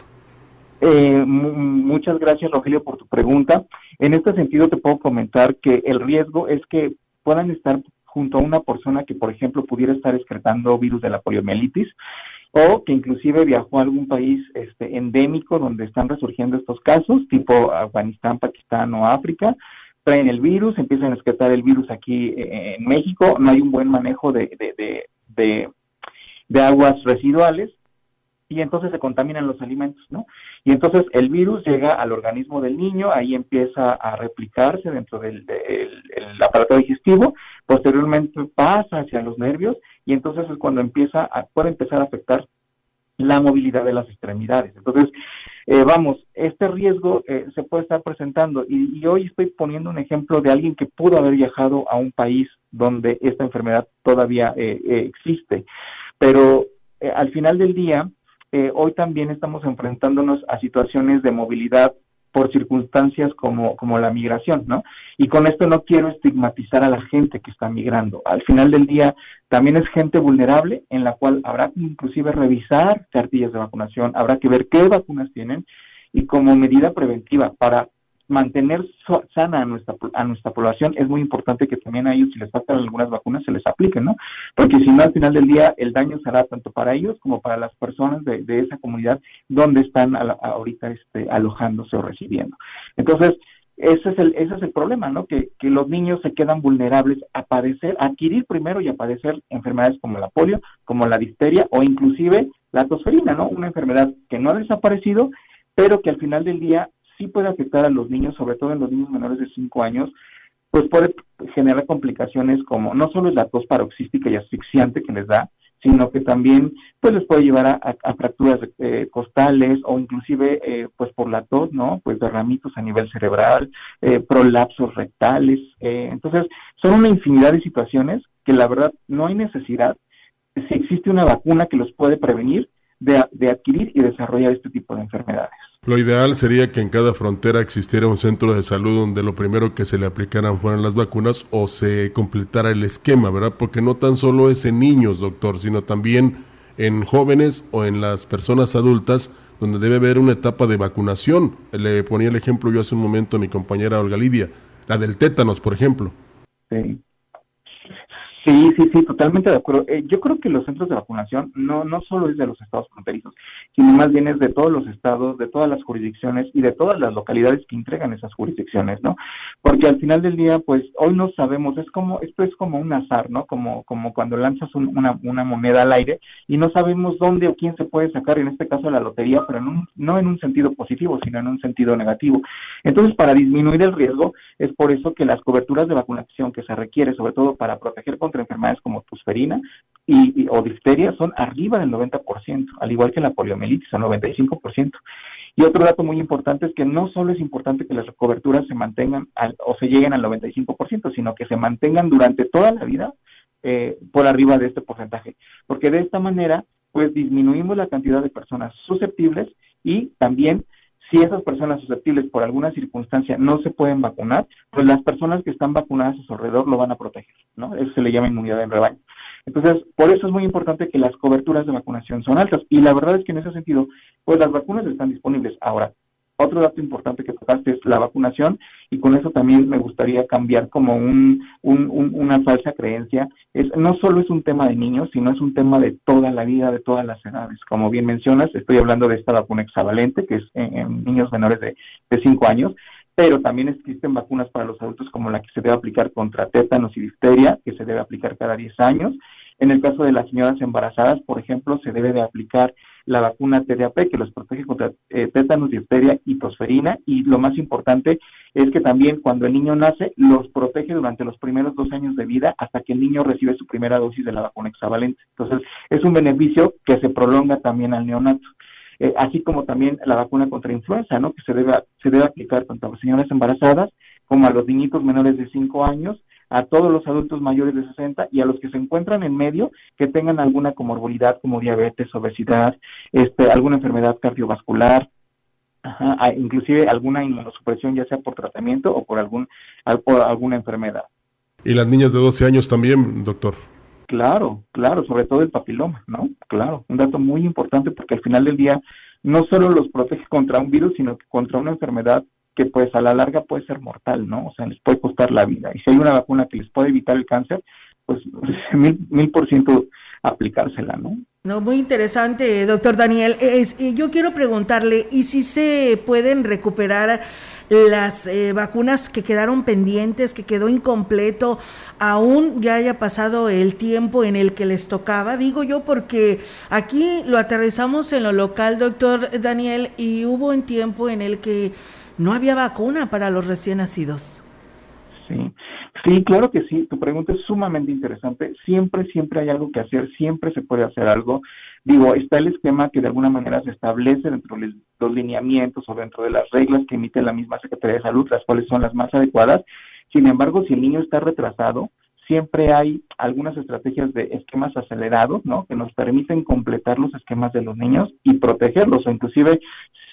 Eh, mu- muchas gracias, Rogelio, por tu pregunta. En este sentido, te puedo comentar que el riesgo es que puedan estar junto a una persona que, por ejemplo, pudiera estar excretando virus de la poliomielitis o que inclusive viajó a algún país este, endémico donde están resurgiendo estos casos, tipo Afganistán, Pakistán o África, traen el virus, empiezan a excretar el virus aquí eh, en México, no hay un buen manejo de, de, de, de aguas residuales y entonces se contaminan los alimentos, ¿no? Y entonces el virus llega al organismo del niño, ahí empieza a replicarse dentro del, del- el aparato digestivo, posteriormente pasa hacia los nervios y entonces es cuando empieza a, puede empezar a afectar la movilidad de las extremidades. Entonces, eh, vamos, este riesgo eh, se puede estar presentando y, y hoy estoy poniendo un ejemplo de alguien que pudo haber viajado a un país donde esta enfermedad todavía eh, eh, existe, pero eh, al final del día, eh, hoy también estamos enfrentándonos a situaciones de movilidad por circunstancias como, como la migración, ¿no? Y con esto no quiero estigmatizar a la gente que está migrando. Al final del día, también es gente vulnerable en la cual habrá que inclusive revisar cartillas de vacunación, habrá que ver qué vacunas tienen y como medida preventiva para mantener sana a nuestra a nuestra población es muy importante que también a ellos si les faltan algunas vacunas se les apliquen, ¿no? Porque si no al final del día el daño será tanto para ellos como para las personas de, de esa comunidad donde están a ahorita este, alojándose o residiendo. Entonces ese es el ese es el problema, ¿no? Que, que los niños se quedan vulnerables a padecer, a adquirir primero y a padecer enfermedades como la polio, como la difteria o inclusive la tosferina, ¿no? Una enfermedad que no ha desaparecido, pero que al final del día sí puede afectar a los niños, sobre todo en los niños menores de 5 años, pues puede generar complicaciones como no solo la tos paroxística y asfixiante que les da, sino que también pues les puede llevar a, fracturas eh, costales o inclusive eh, pues por la tos, ¿no? Pues derramitos a nivel cerebral, eh, prolapsos rectales. entonces, son una infinidad de situaciones que la verdad no hay necesidad, si existe una vacuna que los puede prevenir, de adquirir y desarrollar este tipo de enfermedades. Lo ideal sería que en cada frontera existiera un centro de salud donde lo primero que se le aplicaran fueran las vacunas o se completara el esquema, ¿verdad? Porque no tan solo es en niños, doctor, sino también en jóvenes o en las personas adultas donde debe haber una etapa de vacunación. Le ponía el ejemplo yo hace un momento a mi compañera Olga Lidia, la del tétanos, por ejemplo. Sí. Sí, sí, sí, totalmente de acuerdo. Eh, yo creo que los centros de vacunación no, no solo es de los estados fronterizos, sino más bien es de todos los estados, de todas las jurisdicciones y de todas las localidades que entregan esas jurisdicciones, ¿no? Porque al final del día, pues hoy no sabemos, es como, esto es como un azar, ¿no? Como, como cuando lanzas una, una moneda al aire y no sabemos dónde o quién se puede sacar, en este caso la lotería, pero no en un sentido positivo, sino en un sentido negativo. Entonces, para disminuir el riesgo, es por eso que las coberturas de vacunación que se requiere, sobre todo para proteger contra enfermedades como tusferina y, o difteria son arriba del 90%, al igual que la poliomielitis, al 95%. Y otro dato muy importante es que no solo es importante que las coberturas se mantengan o se lleguen al 95%, sino que se mantengan durante toda la vida eh, por arriba de este porcentaje, porque de esta manera pues disminuimos la cantidad de personas susceptibles y también si esas personas susceptibles por alguna circunstancia no se pueden vacunar, pues las personas que están vacunadas a su alrededor lo van a proteger, ¿no? Eso se le llama inmunidad en rebaño. Entonces, por eso es muy importante que las coberturas de vacunación son altas. Y la verdad es que en ese sentido, pues las vacunas están disponibles. Ahora, otro dato importante que tocaste es la vacunación y con eso también me gustaría cambiar como un, una falsa creencia. Es, no solo es un tema de niños, sino es un tema de toda la vida, de todas las edades. Como bien mencionas, estoy hablando de esta vacuna hexavalente, que es en, niños menores de, de 5 años, pero también existen vacunas para los adultos como la que se debe aplicar contra tétanos y difteria, que se debe aplicar cada 10 años. En el caso de las señoras embarazadas, por ejemplo, se debe de aplicar la vacuna TDAP que los protege contra eh, tétanos, difteria y tosferina y lo más importante es que también cuando el niño nace los protege durante los primeros dos años de vida hasta que el niño recibe su primera dosis de la vacuna hexavalente. Entonces es un beneficio que se prolonga también al neonato. Eh, así como también la vacuna contra influenza, ¿no? Que se debe, se debe aplicar tanto a las señoras embarazadas como a los niñitos menores de 5 años a todos los adultos mayores de 60 y a los que se encuentran en medio que tengan alguna comorbilidad como diabetes, obesidad, este, alguna enfermedad cardiovascular, inclusive alguna inmunosupresión ya sea por tratamiento o por, algún, por alguna enfermedad. ¿Y las niñas de 12 años también, doctor? Claro, claro, sobre todo el papiloma, ¿no? Claro, un dato muy importante porque al final del día no solo los protege contra un virus, sino contra una enfermedad que pues a la larga puede ser mortal, ¿no? O sea, les puede costar la vida. Y si hay una vacuna que les puede evitar el cáncer, pues mil, por ciento aplicársela, ¿no? No, muy interesante, doctor Daniel. Yo quiero preguntarle, ¿y si se pueden recuperar las eh, vacunas que quedaron pendientes, que quedó incompleto, aún ya haya pasado el tiempo en el que les tocaba? Digo yo porque aquí lo aterrizamos en lo local, doctor Daniel, y hubo un tiempo en el que no había vacuna para los recién nacidos. Sí, sí, claro que sí. Tu pregunta es sumamente interesante. Siempre, siempre hay algo que hacer, siempre se puede hacer algo. Digo, está el esquema que de alguna manera se establece dentro de los lineamientos o dentro de las reglas que emite la misma Secretaría de Salud, las cuales son las más adecuadas. Sin embargo, si el niño está retrasado, siempre hay algunas estrategias de esquemas acelerados, ¿no? Que nos permiten completar los esquemas de los niños y protegerlos, o inclusive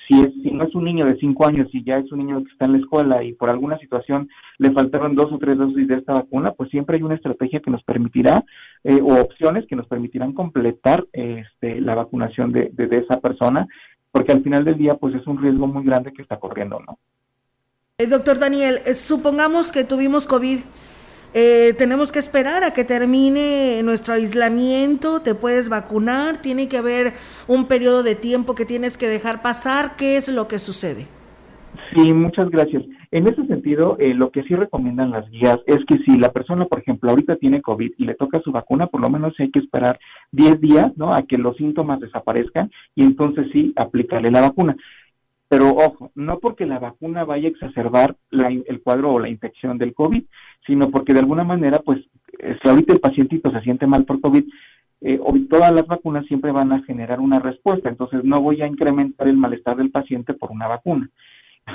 si, es, si no es un niño de cinco años y ya es un niño que está en la escuela y por alguna situación le faltaron dos o tres dosis de esta vacuna, pues siempre hay una estrategia que nos permitirá eh, o opciones que nos permitirán completar este, la vacunación de, de, esa persona, porque al final del día pues es un riesgo muy grande que está corriendo, ¿no? Eh, doctor Daniel, eh, supongamos que tuvimos COVID eh, tenemos que esperar a que termine nuestro aislamiento, te puedes vacunar, tiene que haber un periodo de tiempo que tienes que dejar pasar, ¿qué es lo que sucede? Sí, muchas gracias. En ese sentido, eh, lo que sí recomiendan las guías es que si la persona, por ejemplo, ahorita tiene COVID y le toca su vacuna, por lo menos hay que esperar 10 días, ¿no? A que los síntomas desaparezcan y entonces sí aplicarle la vacuna Pero ojo, no porque la vacuna vaya a exacerbar la, el cuadro o la infección del COVID, sino porque de alguna manera, pues, si ahorita el pacientito se siente mal por COVID, eh, todas las vacunas siempre van a generar una respuesta, entonces no voy a incrementar el malestar del paciente por una vacuna.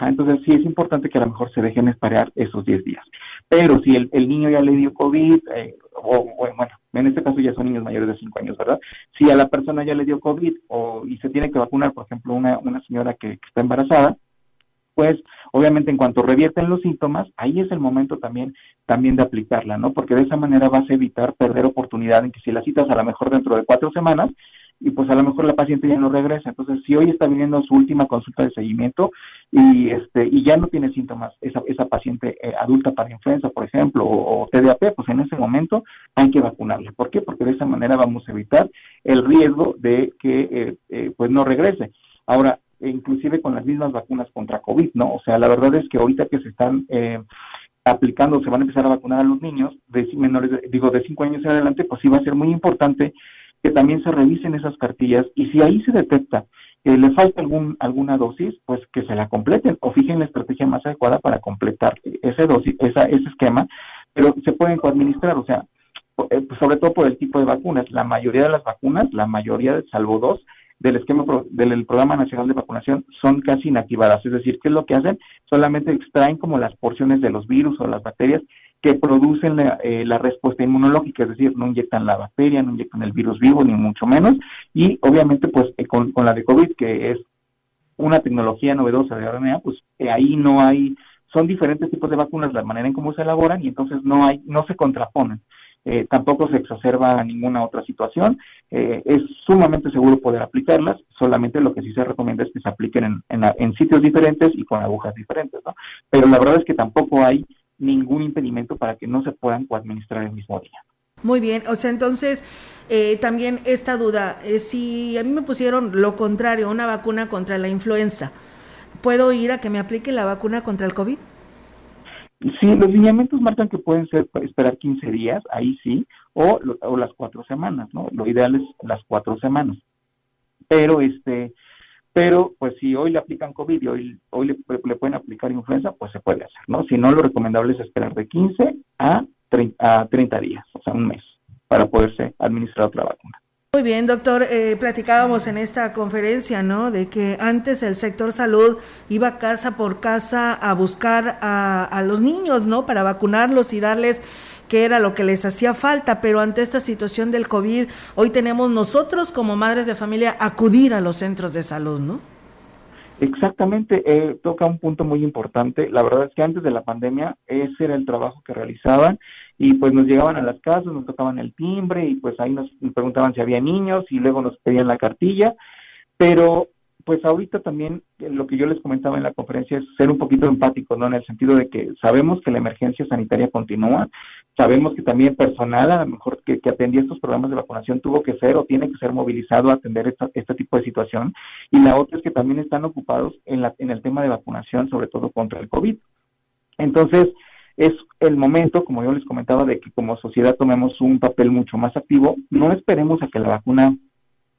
entonces sí es importante que a lo mejor se dejen esperar esos 10 días. Pero si el, niño ya le dio COVID, eh, o, bueno, en este caso ya son niños mayores de 5 años, ¿verdad? Si a la persona ya le dio COVID o, y se tiene que vacunar, por ejemplo, una, una señora que está embarazada, pues obviamente en cuanto revierten los síntomas, ahí es el momento también, también de aplicarla, ¿no? Porque de esa manera vas a evitar perder oportunidad en que si la citas a lo mejor dentro de cuatro semanas, y pues a lo mejor la paciente ya no regresa. Entonces, si hoy está viniendo su última consulta de seguimiento y este y ya no tiene síntomas esa, esa paciente eh, adulta para influenza, por ejemplo, o, TDAP, pues en ese momento hay que vacunarla. ¿Por qué? Porque de esa manera vamos a evitar el riesgo de que eh, eh, pues no regrese. Ahora, inclusive con las mismas vacunas contra COVID, ¿no? O sea, la verdad es que ahorita que se están aplicando, se van a empezar a vacunar a los niños de menores, digo, de 5 años en adelante, pues sí va a ser muy importante que también se revisen esas cartillas y si ahí se detecta que le falta algún, alguna dosis, pues que se la completen o fijen la estrategia más adecuada para completar ese dosis, esa, ese esquema, pero se pueden coadministrar, o sea, eh, pues sobre todo por el tipo de vacunas. La mayoría de las vacunas, la mayoría, salvo dos, del esquema del Programa Nacional de Vacunación son casi inactivadas, es decir, ¿qué es lo que hacen? Solamente extraen como las porciones de los virus o las bacterias que producen la, eh, la, respuesta inmunológica, es decir, no inyectan la bacteria, no inyectan el virus vivo, ni mucho menos, y obviamente pues eh, con, con, la de COVID, que es una tecnología novedosa de RNA, pues eh, ahí no hay, son diferentes tipos de vacunas, la manera en cómo se elaboran, y entonces no hay, no se contraponen. Eh, tampoco se exacerba ninguna otra situación, eh, es sumamente seguro poder aplicarlas, solamente lo que sí se recomienda es que se apliquen en, sitios diferentes y con agujas diferentes, ¿no? Pero la verdad es que tampoco hay ningún impedimento para que no se puedan coadministrar el mismo día. Muy bien, o sea, entonces eh, también esta duda, eh, si a mí me pusieron lo contrario, una vacuna contra la influenza, ¿puedo ir a que me aplique la vacuna contra el COVID? Sí, los lineamientos marcan que pueden ser esperar 15 días, ahí sí, o, o las cuatro semanas, ¿no? Lo ideal es las cuatro semanas. Pero este, pero pues si hoy le aplican COVID y hoy, hoy le, le, pueden aplicar influenza, pues se puede hacer, ¿no? Si no, lo recomendable es esperar de 15 a 30, a 30 días, o sea, un mes, para poderse administrar otra vacuna. Muy bien, doctor. Eh, platicábamos en esta conferencia, ¿no? De que antes el sector salud iba casa por casa a buscar a, a los niños, ¿no? Para vacunarlos y darles que era lo que les hacía falta, pero ante esta situación del COVID, hoy tenemos nosotros como madres de familia acudir a los centros de salud, ¿no? Exactamente, eh, toca un punto muy importante. La verdad es que antes de la pandemia ese era el trabajo que realizaban y pues nos llegaban a las casas, nos tocaban el timbre y pues ahí nos preguntaban si había niños y luego nos pedían la cartilla, pero pues ahorita también eh, lo que yo les comentaba en la conferencia es ser un poquito empático, ¿no? En el sentido de que sabemos que la emergencia sanitaria continúa, sabemos que también personal, a lo mejor que, que atendía estos programas de vacunación, tuvo que ser o tiene que ser movilizado a atender esta, este tipo de situación. Y la otra es que también están ocupados en, la, en el tema de vacunación, sobre todo contra el COVID. Entonces, es el momento, como yo les comentaba, de que como sociedad tomemos un papel mucho más activo. No esperemos a que la vacuna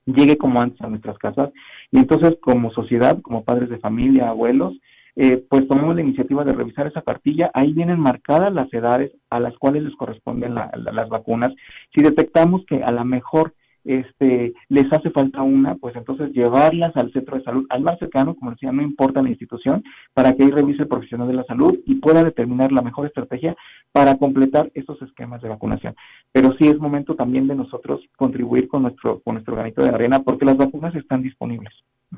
llegue como antes a nuestras casas. Y entonces, como sociedad, como padres de familia, abuelos, eh, pues tomemos la iniciativa de revisar esa cartilla. Ahí vienen marcadas las edades a las cuales les corresponden la, la, las vacunas. Si detectamos que a lo mejor este, les hace falta una, pues entonces llevarlas al centro de salud, al más cercano, como decía, no importa la institución, para que ahí revise el profesional de la salud y pueda determinar la mejor estrategia para completar esos esquemas de vacunación. Pero sí es momento también de nosotros contribuir con nuestro, con nuestro granito de arena, porque las vacunas están disponibles.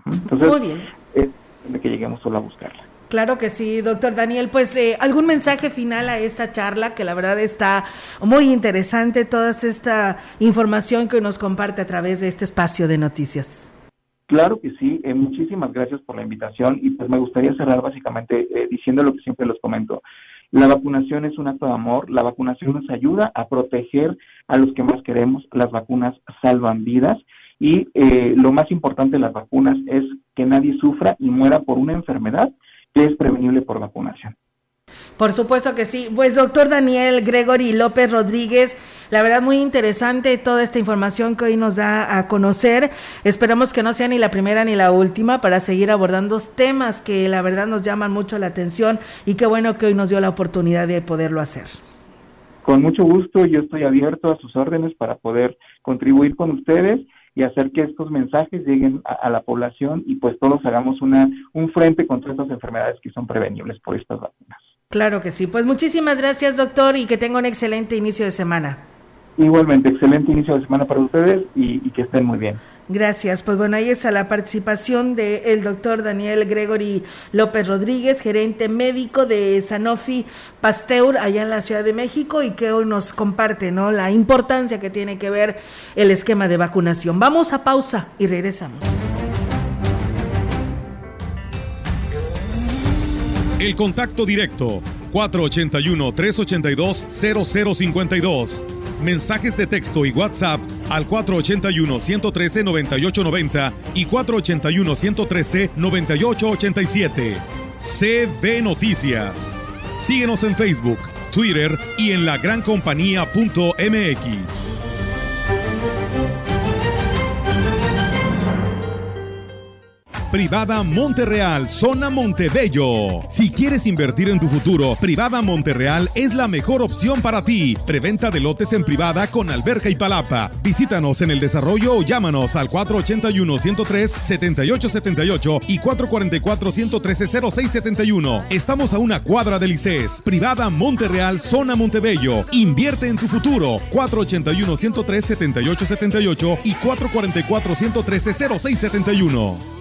Entonces, Muy bien. es de que lleguemos solo a buscarlas. Claro que sí, doctor Daniel. Pues eh, algún mensaje final a esta charla, que la verdad está muy interesante, toda esta información que nos comparte a través de este espacio de noticias. Claro que sí, eh, muchísimas gracias por la invitación y pues me gustaría cerrar básicamente eh, diciendo lo que siempre les comento. La vacunación es un acto de amor, la vacunación nos ayuda a proteger a los que más queremos, las vacunas salvan vidas y eh, lo más importante de las vacunas es que nadie sufra y muera por una enfermedad que es prevenible por vacunación. Por supuesto que sí. Pues doctor Daniel Gregory López Rodríguez, La verdad, muy interesante toda esta información que hoy nos da a conocer. Esperamos que no sea ni la primera ni la última para seguir abordando temas que la verdad nos llaman mucho la atención y qué bueno que hoy nos dio la oportunidad de poderlo hacer. Con mucho gusto, yo estoy abierto a sus órdenes para poder contribuir con ustedes y hacer que estos mensajes lleguen a, la población y pues todos hagamos una, un frente contra estas enfermedades que son prevenibles por estas vacunas. Claro que sí. Pues muchísimas gracias, doctor, y que tenga un excelente inicio de semana. Igualmente, excelente inicio de semana para ustedes y, y que estén muy bien. Gracias. Pues bueno, ahí está la participación del doctor Daniel Gregory López Rodríguez, gerente médico de Sanofi Pasteur allá en la Ciudad de México y que hoy nos comparte ¿no? la importancia que tiene que ver el esquema de vacunación. Vamos a pausa y regresamos. El contacto directo 481-382-0052. Mensajes de texto y WhatsApp al 481-113-9890 y 481-113-9887. CB Noticias. Síguenos en Facebook, Twitter y en lagrancompañía.mx. Privada Monterreal, zona Montebello. Si quieres invertir en tu futuro, Privada Monterreal es la mejor opción para ti. Preventa de lotes en privada con alberca y palapa. Visítanos en el desarrollo o llámanos al 481-103-7878 y 444-113-0671. Estamos a una cuadra del ICES. Privada Monterreal, zona Montebello. Invierte en tu futuro. 481-103-7878 y 444-113-0671.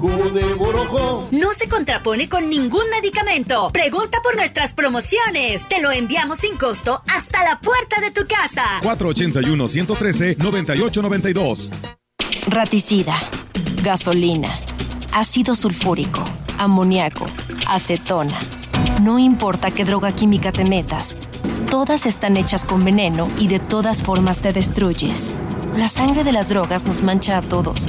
Jugo de Borojo. No se contrapone con ningún medicamento. Pregunta por nuestras promociones. Te lo enviamos sin costo hasta la puerta de tu casa. 481-113-9892. Raticida, gasolina, ácido sulfúrico, amoníaco, acetona. No importa qué droga química te metas, todas están hechas con veneno y de todas formas te destruyes. La sangre de las drogas nos mancha a todos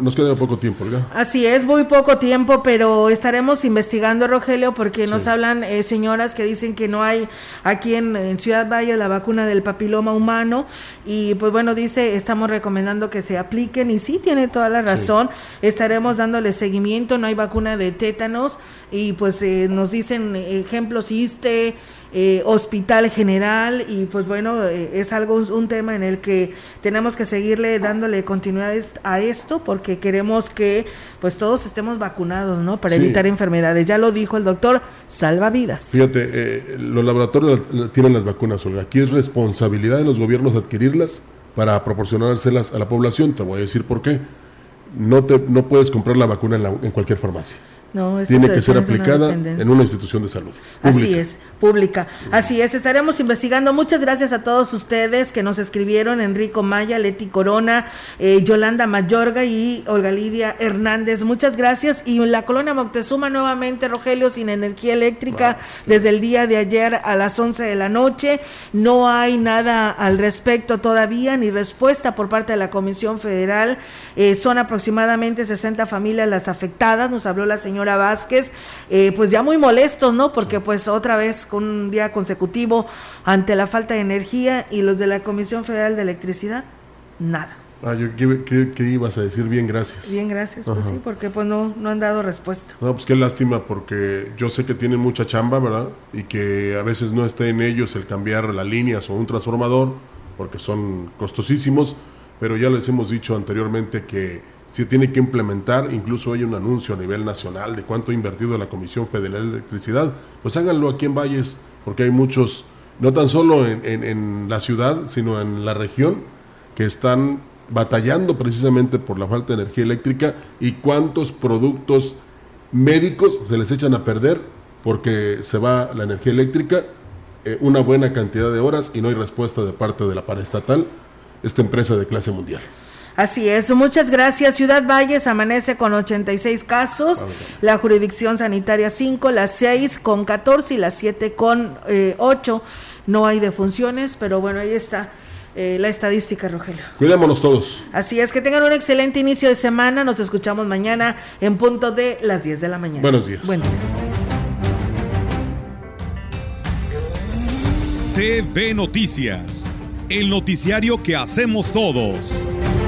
Nos queda poco tiempo, ¿verdad? Así es, muy poco tiempo, pero estaremos investigando, Rogelio, porque nos hablan eh, señoras que dicen que no hay aquí en, en, Ciudad Valle la vacuna del papiloma humano y pues bueno, dice, estamos recomendando que se apliquen y sí, tiene toda la razón, sí. estaremos dándole seguimiento, no hay vacuna de tétanos y pues eh, nos dicen ejemplos, ISTE, eh, hospital general y pues bueno, eh, es algo, un tema en el que tenemos que seguirle dándole continuidad a esto porque queremos que pues todos estemos vacunados, ¿no? Para sí. evitar enfermedades. Ya lo dijo el doctor, salva vidas. Fíjate, eh, los laboratorios tienen las vacunas, Olga. Aquí es responsabilidad de los gobiernos adquirirlas para proporcionárselas a la población. Te voy a decir por qué. No, te, no puedes comprar la vacuna en, la, en cualquier farmacia. No, tiene que ser aplicada en una institución de salud. Pública. Así es, pública. Así es, estaremos investigando. Muchas gracias a todos ustedes que nos escribieron, Enrico Maya, Leti Corona, eh, Yolanda Mayorga y Olga Lidia Hernández. Muchas gracias. Y la colonia Moctezuma nuevamente, Rogelio, sin energía eléctrica desde el día de ayer a las 11 de la noche. No hay nada al respecto todavía, ni respuesta por parte de la Comisión Federal. Eh, son aproximadamente 60 familias las afectadas, nos habló la señora Vázquez, eh, pues ya muy molestos, ¿no? Porque pues otra vez con un día consecutivo ante la falta de energía y los de la Comisión Federal de Electricidad, nada. Ah, yo ¿qué, ibas a decir? Bien, gracias. Bien, gracias, pues sí, porque pues no, no han dado respuesta. No, pues qué lástima, porque yo sé que tienen mucha chamba, ¿verdad? Y que a veces no está en ellos el cambiar las líneas o un transformador, porque son costosísimos, pero ya les hemos dicho anteriormente que se tiene que implementar, incluso hay un anuncio a nivel nacional de cuánto ha invertido la Comisión Federal de Electricidad, pues háganlo aquí en Valles, porque hay muchos, no tan solo en, la ciudad, sino en la región, que están batallando precisamente por la falta de energía eléctrica y cuántos productos médicos se les echan a perder porque se va la energía eléctrica eh, una buena cantidad de horas y no hay respuesta de parte de la paraestatal, esta empresa de clase mundial. Así es, muchas gracias. Ciudad Valles amanece con 86 casos, la jurisdicción sanitaria 5, las 6 con 14 y las 7 con 8. Eh, no hay defunciones, pero bueno, ahí está eh, la estadística, Rogelio. Cuidémonos todos. Así es, que tengan un excelente inicio de semana. Nos escuchamos mañana en punto de las 10 de la mañana. Buenos días. Bueno. CB Noticias, el noticiario que hacemos todos.